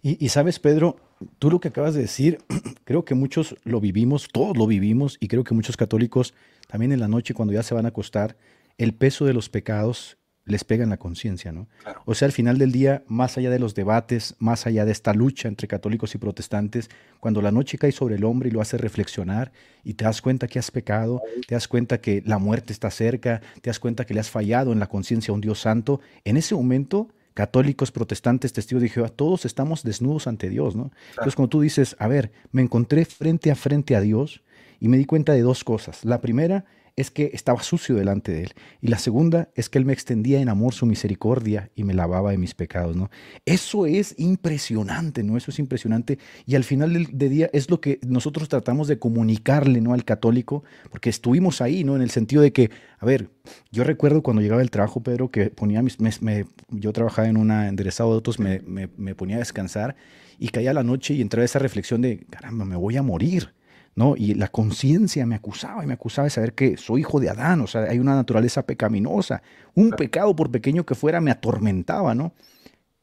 Y, sabes, Pedro, tú lo que acabas de decir, creo que muchos lo vivimos, todos lo vivimos, y creo que muchos católicos también en la noche cuando ya se van a acostar, el peso de los pecados les pega en la conciencia, ¿no? O sea, al final del día, más allá de los debates, más allá de esta lucha entre católicos y protestantes, cuando la noche cae sobre el hombre y lo hace reflexionar y te das cuenta que has pecado, te das cuenta que la muerte está cerca, te das cuenta que le has fallado en la conciencia a un Dios santo, en ese momento católicos, protestantes, testigos de Jehová, todos estamos desnudos ante Dios, ¿no? Entonces, cuando tú dices, a ver, me encontré frente a frente a Dios y me di cuenta de dos cosas. La primera es que estaba sucio delante de Él. Y la segunda es que Él me extendía en amor su misericordia y me lavaba de mis pecados, ¿no? Eso es impresionante, ¿no? Eso es impresionante. Y al final del, día es lo que nosotros tratamos de comunicarle, ¿no? Al católico, porque estuvimos ahí, ¿no? En el sentido de que, a ver, yo recuerdo cuando llegaba el trabajo, Pedro, que ponía mis, me, yo trabajaba en una enderezado de autos, me, me ponía a descansar y caía la noche y entraba esa reflexión de, caramba, me voy a morir. ¿No? Y la conciencia me acusaba y me acusaba de saber que soy hijo de Adán, o sea, hay una naturaleza pecaminosa. Un pecado, por pequeño que fuera, me atormentaba, ¿no?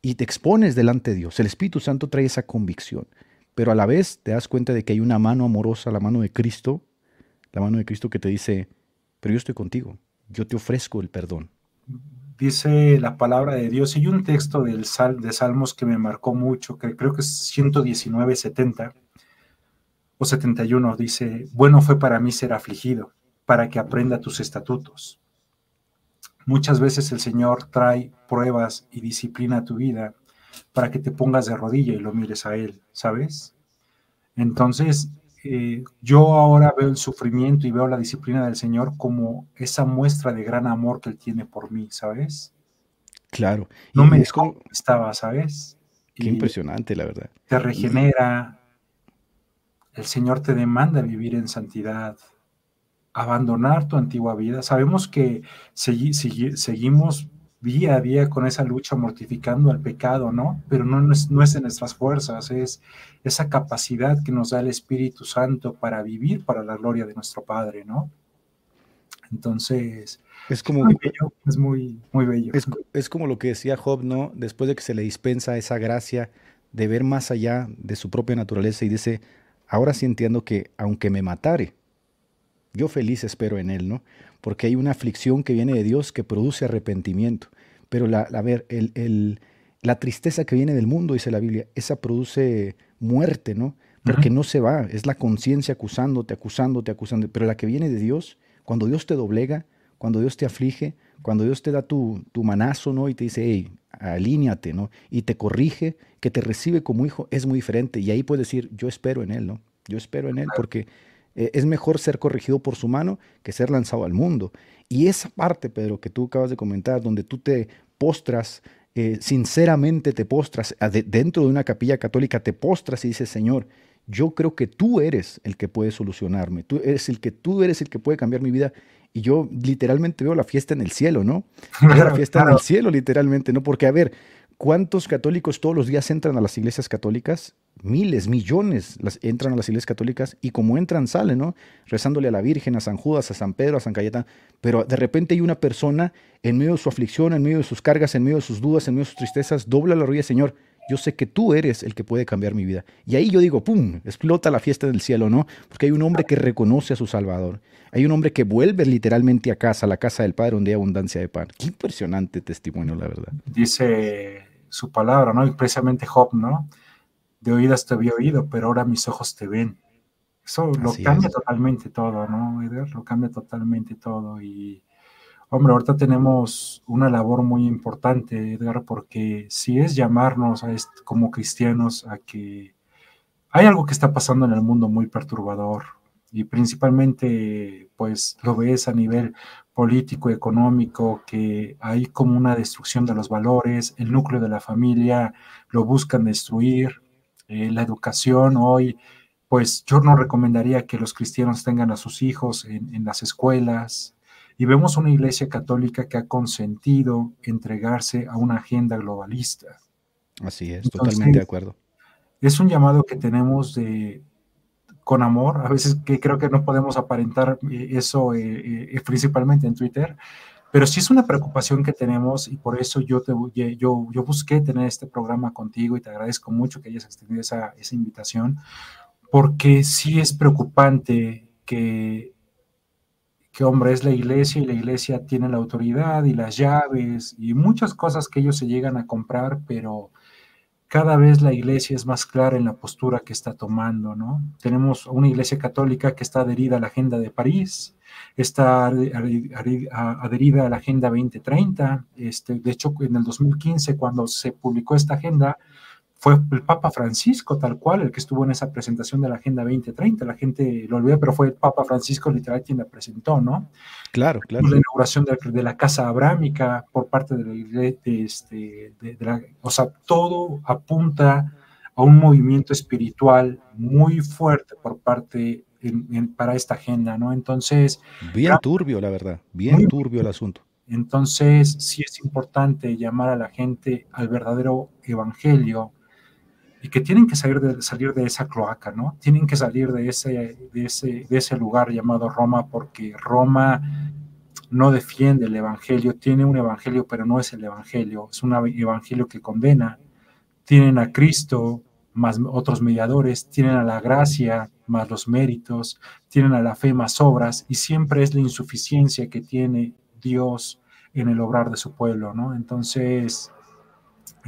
Y te expones delante de Dios. El Espíritu Santo trae esa convicción, pero a la vez te das cuenta de que hay una mano amorosa, la mano de Cristo, la mano de Cristo que te dice, pero yo estoy contigo, yo te ofrezco el perdón. Dice la palabra de Dios, y un texto del Sal, de Salmos que me marcó mucho, que creo que es 119, 70 o 71 dice, bueno fue para mí ser afligido, para que aprenda tus estatutos. Muchas veces el Señor trae pruebas y disciplina a tu vida para que te pongas de rodilla y lo mires a Él, ¿sabes? Entonces, eh, yo ahora veo el sufrimiento y veo la disciplina del Señor como esa muestra de gran amor que Él tiene por mí, ¿sabes? Claro. No me es como estaba, ¿sabes? Qué impresionante, la verdad. Te regenera, el Señor te demanda vivir en santidad, abandonar tu antigua vida. Sabemos que seguimos día a día con esa lucha mortificando al pecado, ¿no? Pero no, es, no es en nuestras fuerzas, es esa capacidad que nos da el Espíritu Santo para vivir para la gloria de nuestro Padre, ¿no? Entonces, es como muy bello, es muy, muy bello. Es, es, como lo que decía Job, ¿no? Después de que se le dispensa esa gracia de ver más allá de su propia naturaleza y dice, ahora sí entiendo que aunque me matare, yo feliz espero en él, ¿no? Porque hay una aflicción que viene de Dios que produce arrepentimiento. Pero la, a ver, el, la tristeza que viene del mundo, dice la Biblia, esa produce muerte, ¿no? porque no se va, es la conciencia acusándote, acusándote, acusándote, pero la que viene de Dios, cuando Dios te doblega, cuando Dios te aflige, cuando Dios te da tu, tu manazo, ¿no? Y te dice, hey, alíñate, ¿no? Y te corrige, que te recibe como hijo, es muy diferente. Y ahí puedes decir, yo espero en Él, ¿no? Yo espero en Él porque eh, es mejor ser corregido por su mano que ser lanzado al mundo. Y esa parte, Pedro, que tú acabas de comentar, donde tú te postras, eh, sinceramente te postras, dentro de una capilla católica te postras y dices, Señor, yo creo que tú eres el que puede solucionarme, tú eres el que tú eres el que puede cambiar mi vida. Y yo literalmente veo la fiesta en el cielo, ¿no? la fiesta en el cielo, literalmente, ¿no? Porque, a ver, ¿Cuántos católicos todos los días entran a las iglesias católicas? Miles, millones las, entran a las iglesias católicas y como entran, salen, ¿no? Rezándole a la Virgen, a San Judas, a San Pedro, a San Cayetano. Pero de repente hay una persona en medio de su aflicción, en medio de sus cargas, en medio de sus dudas, en medio de sus tristezas, dobla la rodilla, Señor, yo sé que tú eres el que puede cambiar mi vida. Y ahí yo digo, ¡pum!, explota la fiesta del cielo, ¿no? Porque hay un hombre que reconoce a su Salvador. Hay un hombre que vuelve literalmente a casa, a la casa del Padre, donde hay abundancia de pan. Qué impresionante testimonio, la verdad. Dice su palabra, ¿no? Y precisamente Job, ¿no? De oídas te había oído, pero ahora mis ojos te ven. Eso lo cambia totalmente todo, ¿no, Edgar? Lo cambia totalmente todo. Y, hombre, ahorita tenemos una labor muy importante, Edgar, porque si es llamarnos a como cristianos a que hay algo que está pasando en el mundo muy perturbador y principalmente, pues, lo ves a nivel político, económico, que hay como una destrucción de los valores, el núcleo de la familia lo buscan destruir, eh, la educación hoy, pues yo no recomendaría que los cristianos tengan a sus hijos en, las escuelas. Y vemos una iglesia católica que ha consentido entregarse a una agenda globalista. Así es, totalmente de acuerdo. Es un llamado que tenemos de, con amor. A veces que creo que no podemos aparentar eh, eso eh, eh, principalmente en Twitter, pero sí es una preocupación que tenemos y por eso yo, te, yo, yo busqué tener este programa contigo y te agradezco mucho que hayas extendido esa, esa invitación, porque sí es preocupante que, que, hombre, es la iglesia y la iglesia tiene la autoridad y las llaves y muchas cosas que ellos se llegan a comprar, pero cada vez la iglesia es más clara en la postura que está tomando, ¿no? Tenemos una iglesia católica que está adherida a la Agenda de París, está adherida a la Agenda 2030. Este, de hecho, en el 2015, cuando se publicó esta agenda, fue el Papa Francisco, tal cual, el que estuvo en esa presentación de la Agenda 2030. La gente lo olvida, pero fue el Papa Francisco literal quien la presentó, ¿no? Claro, claro. La inauguración de, la Casa Abrámica por parte de la Iglesia, este, de, la, o sea, todo apunta a un movimiento espiritual muy fuerte por parte para esta agenda, ¿no? Entonces... Bien turbio, la verdad, bien turbio el asunto. Entonces, sí es importante llamar a la gente al verdadero evangelio, y que tienen que salir de, salir de esa cloaca, ¿no? Tienen que salir de ese, de, ese, de ese lugar llamado Roma porque Roma no defiende el Evangelio, tiene un Evangelio pero no es el Evangelio, es un Evangelio que condena. Tienen a Cristo más otros mediadores, tienen a la gracia más los méritos, tienen a la fe más obras y siempre es la insuficiencia que tiene Dios en el obrar de su pueblo, ¿no? Entonces,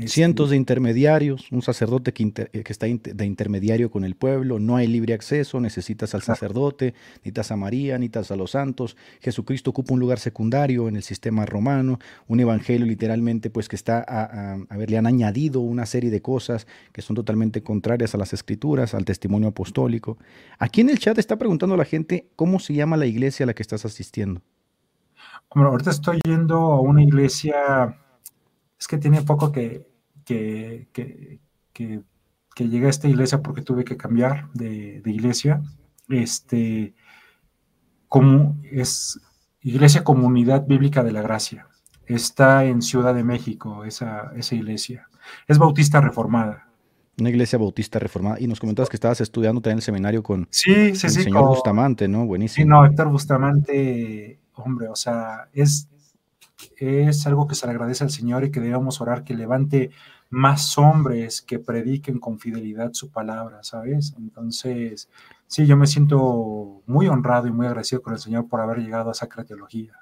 Cientos de intermediarios, un sacerdote que, eh, está de intermediario con el pueblo, no hay libre acceso, necesitas al sacerdote, necesitas a María, necesitas a los santos. Jesucristo ocupa un lugar secundario en el sistema romano, un evangelio literalmente pues que está, a, a, ver, le han añadido una serie de cosas que son totalmente contrarias a las escrituras, al testimonio apostólico. Aquí en el chat está preguntando la gente cómo se llama la iglesia a la que estás asistiendo. Bueno, ahorita estoy yendo a una iglesia es que tiene poco que, que, que, que, llegué a esta iglesia porque tuve que cambiar de, iglesia. Este, como es Iglesia Comunidad Bíblica de la Gracia. Está en Ciudad de México, esa, esa iglesia. Es bautista reformada. Una iglesia bautista reformada. Y nos comentabas que estabas estudiando también el seminario con, sí, sí, el señor Bustamante, ¿no? Buenísimo. Sí, no, Héctor Bustamante, hombre, o sea, es es algo que se le agradece al Señor y que debemos orar que levante más hombres que prediquen con fidelidad su palabra, ¿sabes? Entonces, sí, yo me siento muy honrado y muy agradecido con el Señor por haber llegado a esa teología.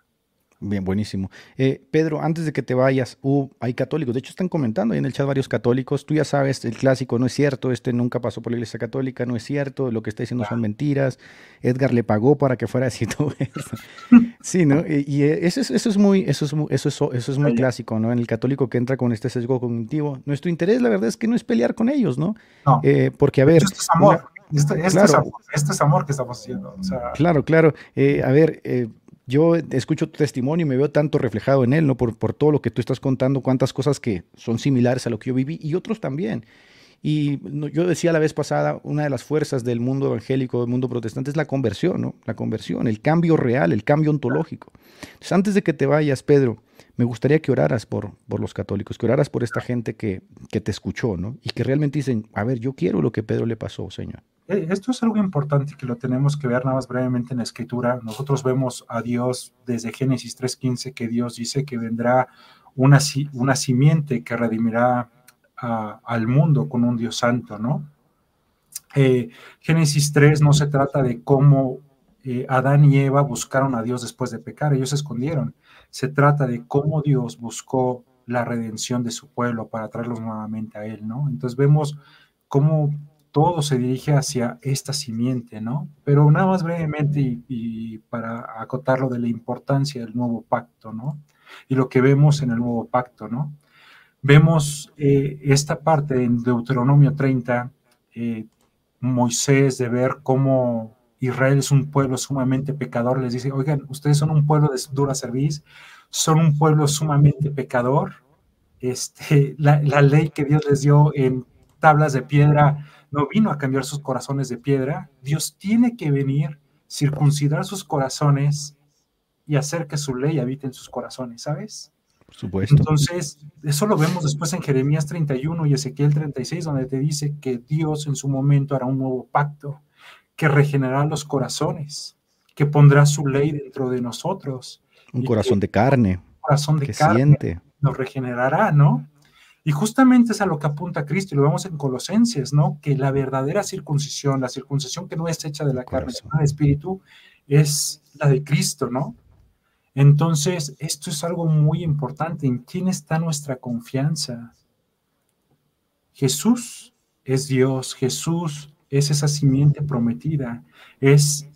Bien, buenísimo. Eh, Pedro, antes de que te vayas, hay católicos, de hecho están comentando ahí en el chat varios católicos, tú ya sabes, el clásico no es cierto, este nunca pasó por la iglesia católica, no es cierto, lo que está diciendo son mentiras, Edgar le pagó para que fuera así todo eso. Sí, ¿no? Y, eso, es, eso, es, muy, eso, es, eso, es, eso es muy clásico, ¿no? En el católico que entra con este sesgo cognitivo. Nuestro interés, la verdad, es que no es pelear con ellos, ¿no? Eh, porque, a ver... Esto es amor, esto, es amor, esto, es amor, que estamos haciendo. Claro, claro. Eh, a ver yo escucho tu testimonio y me veo tanto reflejado en él, ¿no? Por, por todo lo que tú estás contando, cuántas cosas que son similares a lo que yo viví y otros también. Y yo decía la vez pasada, una de las fuerzas del mundo evangélico, del mundo protestante, es la conversión, ¿no? La conversión, el cambio real, el cambio ontológico. Entonces, antes de que te vayas, Pedro, me gustaría que oraras por, por los católicos, que oraras por esta gente que, que te escuchó, ¿no? Y que realmente dicen, a ver, yo quiero lo que Pedro le pasó, Señor. Eh, esto es algo importante que lo tenemos que ver nada más brevemente en la escritura. Nosotros vemos a Dios desde Génesis 3.15 que Dios dice que vendrá una, una simiente que redimirá al mundo con un Dios santo, ¿no? Eh, Génesis 3 no se trata de cómo eh, Adán y Eva buscaron a Dios después de pecar, ellos se escondieron. Se trata de cómo Dios buscó la redención de su pueblo para traerlos nuevamente a Él, ¿no? Entonces vemos cómo todo se dirige hacia esta simiente, ¿no? Pero nada más brevemente y, para acotarlo de la importancia del nuevo pacto, ¿no? Y lo que vemos en el nuevo pacto, ¿no? Vemos eh, esta parte en Deuteronomio 30, eh, Moisés de ver cómo Israel es un pueblo sumamente pecador, les dice, oigan, ustedes son un pueblo de dura serviz, son un pueblo sumamente pecador, este, la, la ley que Dios les dio en tablas de piedra no vino a cambiar sus corazones de piedra. Dios tiene que venir, circuncidar sus corazones y hacer que su ley habite en sus corazones, ¿sabes? Por supuesto. Entonces, eso lo vemos después en Jeremías 31 y Ezequiel 36, donde te dice que Dios en su momento hará un nuevo pacto, que regenerará los corazones, que pondrá su ley dentro de nosotros. Un corazón de carne. Un corazón de carne. Siente. Nos regenerará, ¿no? Y justamente es a lo que apunta Cristo, y lo vemos en Colosenses, ¿no? Que la verdadera circuncisión, la circuncisión que no es hecha de la carne, sino del espíritu, es la de Cristo, ¿no? Entonces, esto es algo muy importante. ¿En quién está nuestra confianza? Jesús es Dios, Jesús es esa simiente prometida, es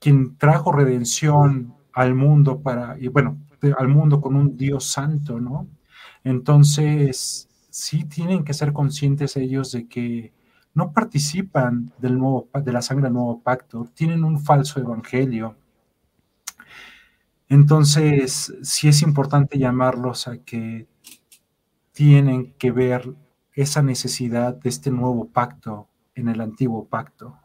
quien trajo redención al mundo para, y bueno, al mundo con un Dios santo, ¿no? Entonces, sí tienen que ser conscientes ellos de que no participan del nuevo, de la sangre del nuevo pacto, tienen un falso evangelio. Entonces, sí es importante llamarlos a que tienen que ver esa necesidad de este nuevo pacto en el antiguo pacto.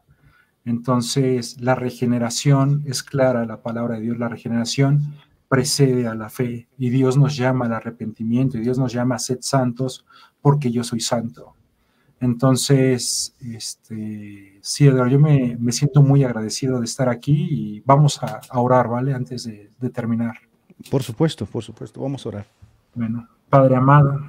Entonces, la regeneración es clara, la palabra de Dios, la regeneración precede a la fe y Dios nos llama al arrepentimiento y Dios nos llama a ser santos porque yo soy santo. Entonces, este, sí, Eduardo, yo me, siento muy agradecido de estar aquí y vamos a, orar, ¿vale? Antes de, terminar. Por supuesto, por supuesto, vamos a orar. Bueno, Padre amado,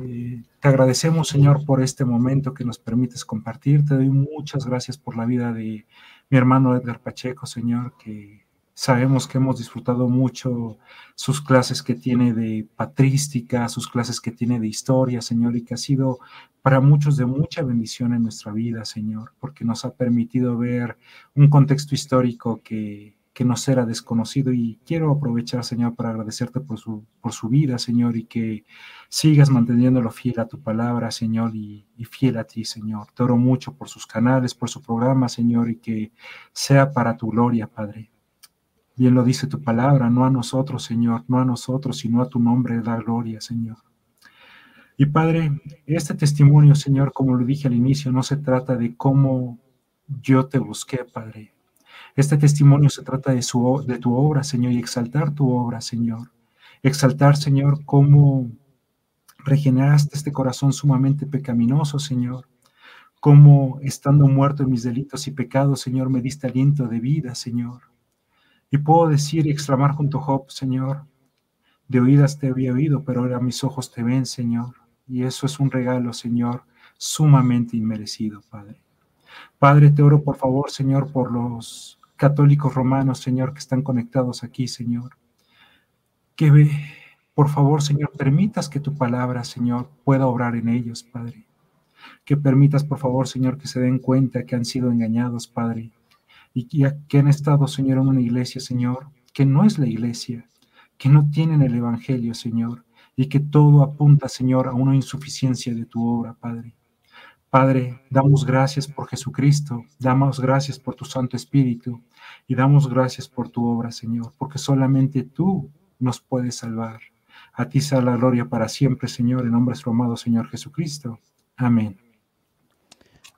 eh, te agradecemos, Señor, por este momento que nos permites compartir. Te doy muchas gracias por la vida de mi hermano Edgar Pacheco, Señor, que Sabemos que hemos disfrutado mucho sus clases que tiene de patrística, sus clases que tiene de historia, Señor, y que ha sido para muchos de mucha bendición en nuestra vida, Señor, porque nos ha permitido ver un contexto histórico que, que nos era desconocido. Y quiero aprovechar, Señor, para agradecerte por su, por su vida, Señor, y que sigas manteniéndolo fiel a tu palabra, Señor, y, y fiel a ti, Señor. Te oro mucho por sus canales, por su programa, Señor, y que sea para tu gloria, Padre. Bien lo dice tu palabra, no a nosotros, Señor, no a nosotros, sino a tu nombre da gloria, Señor. Y Padre, este testimonio, Señor, como lo dije al inicio, no se trata de cómo yo te busqué, Padre. Este testimonio se trata de, su, de tu obra, Señor, y exaltar tu obra, Señor. Exaltar, Señor, cómo regeneraste este corazón sumamente pecaminoso, Señor. Cómo estando muerto en mis delitos y pecados, Señor, me diste aliento de vida, Señor. Y puedo decir y exclamar junto a Job, Señor, de oídas te había oído, pero ahora mis ojos te ven, Señor. Y eso es un regalo, Señor, sumamente inmerecido, Padre. Padre, te oro por favor, Señor, por los católicos romanos, Señor, que están conectados aquí, Señor. que por favor, Señor, permitas que tu palabra, Señor, pueda obrar en ellos, Padre. Que permitas, por favor, Señor, que se den cuenta que han sido engañados, Padre, y que han estado, Señor, en una iglesia, Señor, que no es la iglesia, que no tienen el Evangelio, Señor, y que todo apunta, Señor, a una insuficiencia de tu obra, Padre. Padre, damos gracias por Jesucristo, damos gracias por tu Santo Espíritu y damos gracias por tu obra, Señor, porque solamente tú nos puedes salvar. A ti sea la gloria para siempre, Señor, en nombre de su amado Señor Jesucristo. Amén.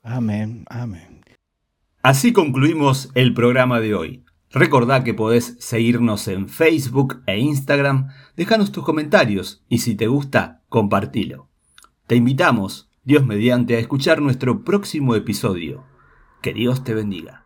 Amén, amén. Así concluimos el programa de hoy. Recordá que podés seguirnos en Facebook e Instagram, dejanos tus comentarios y si te gusta, compartilo. Te invitamos, Dios mediante, a escuchar nuestro próximo episodio. Que Dios te bendiga.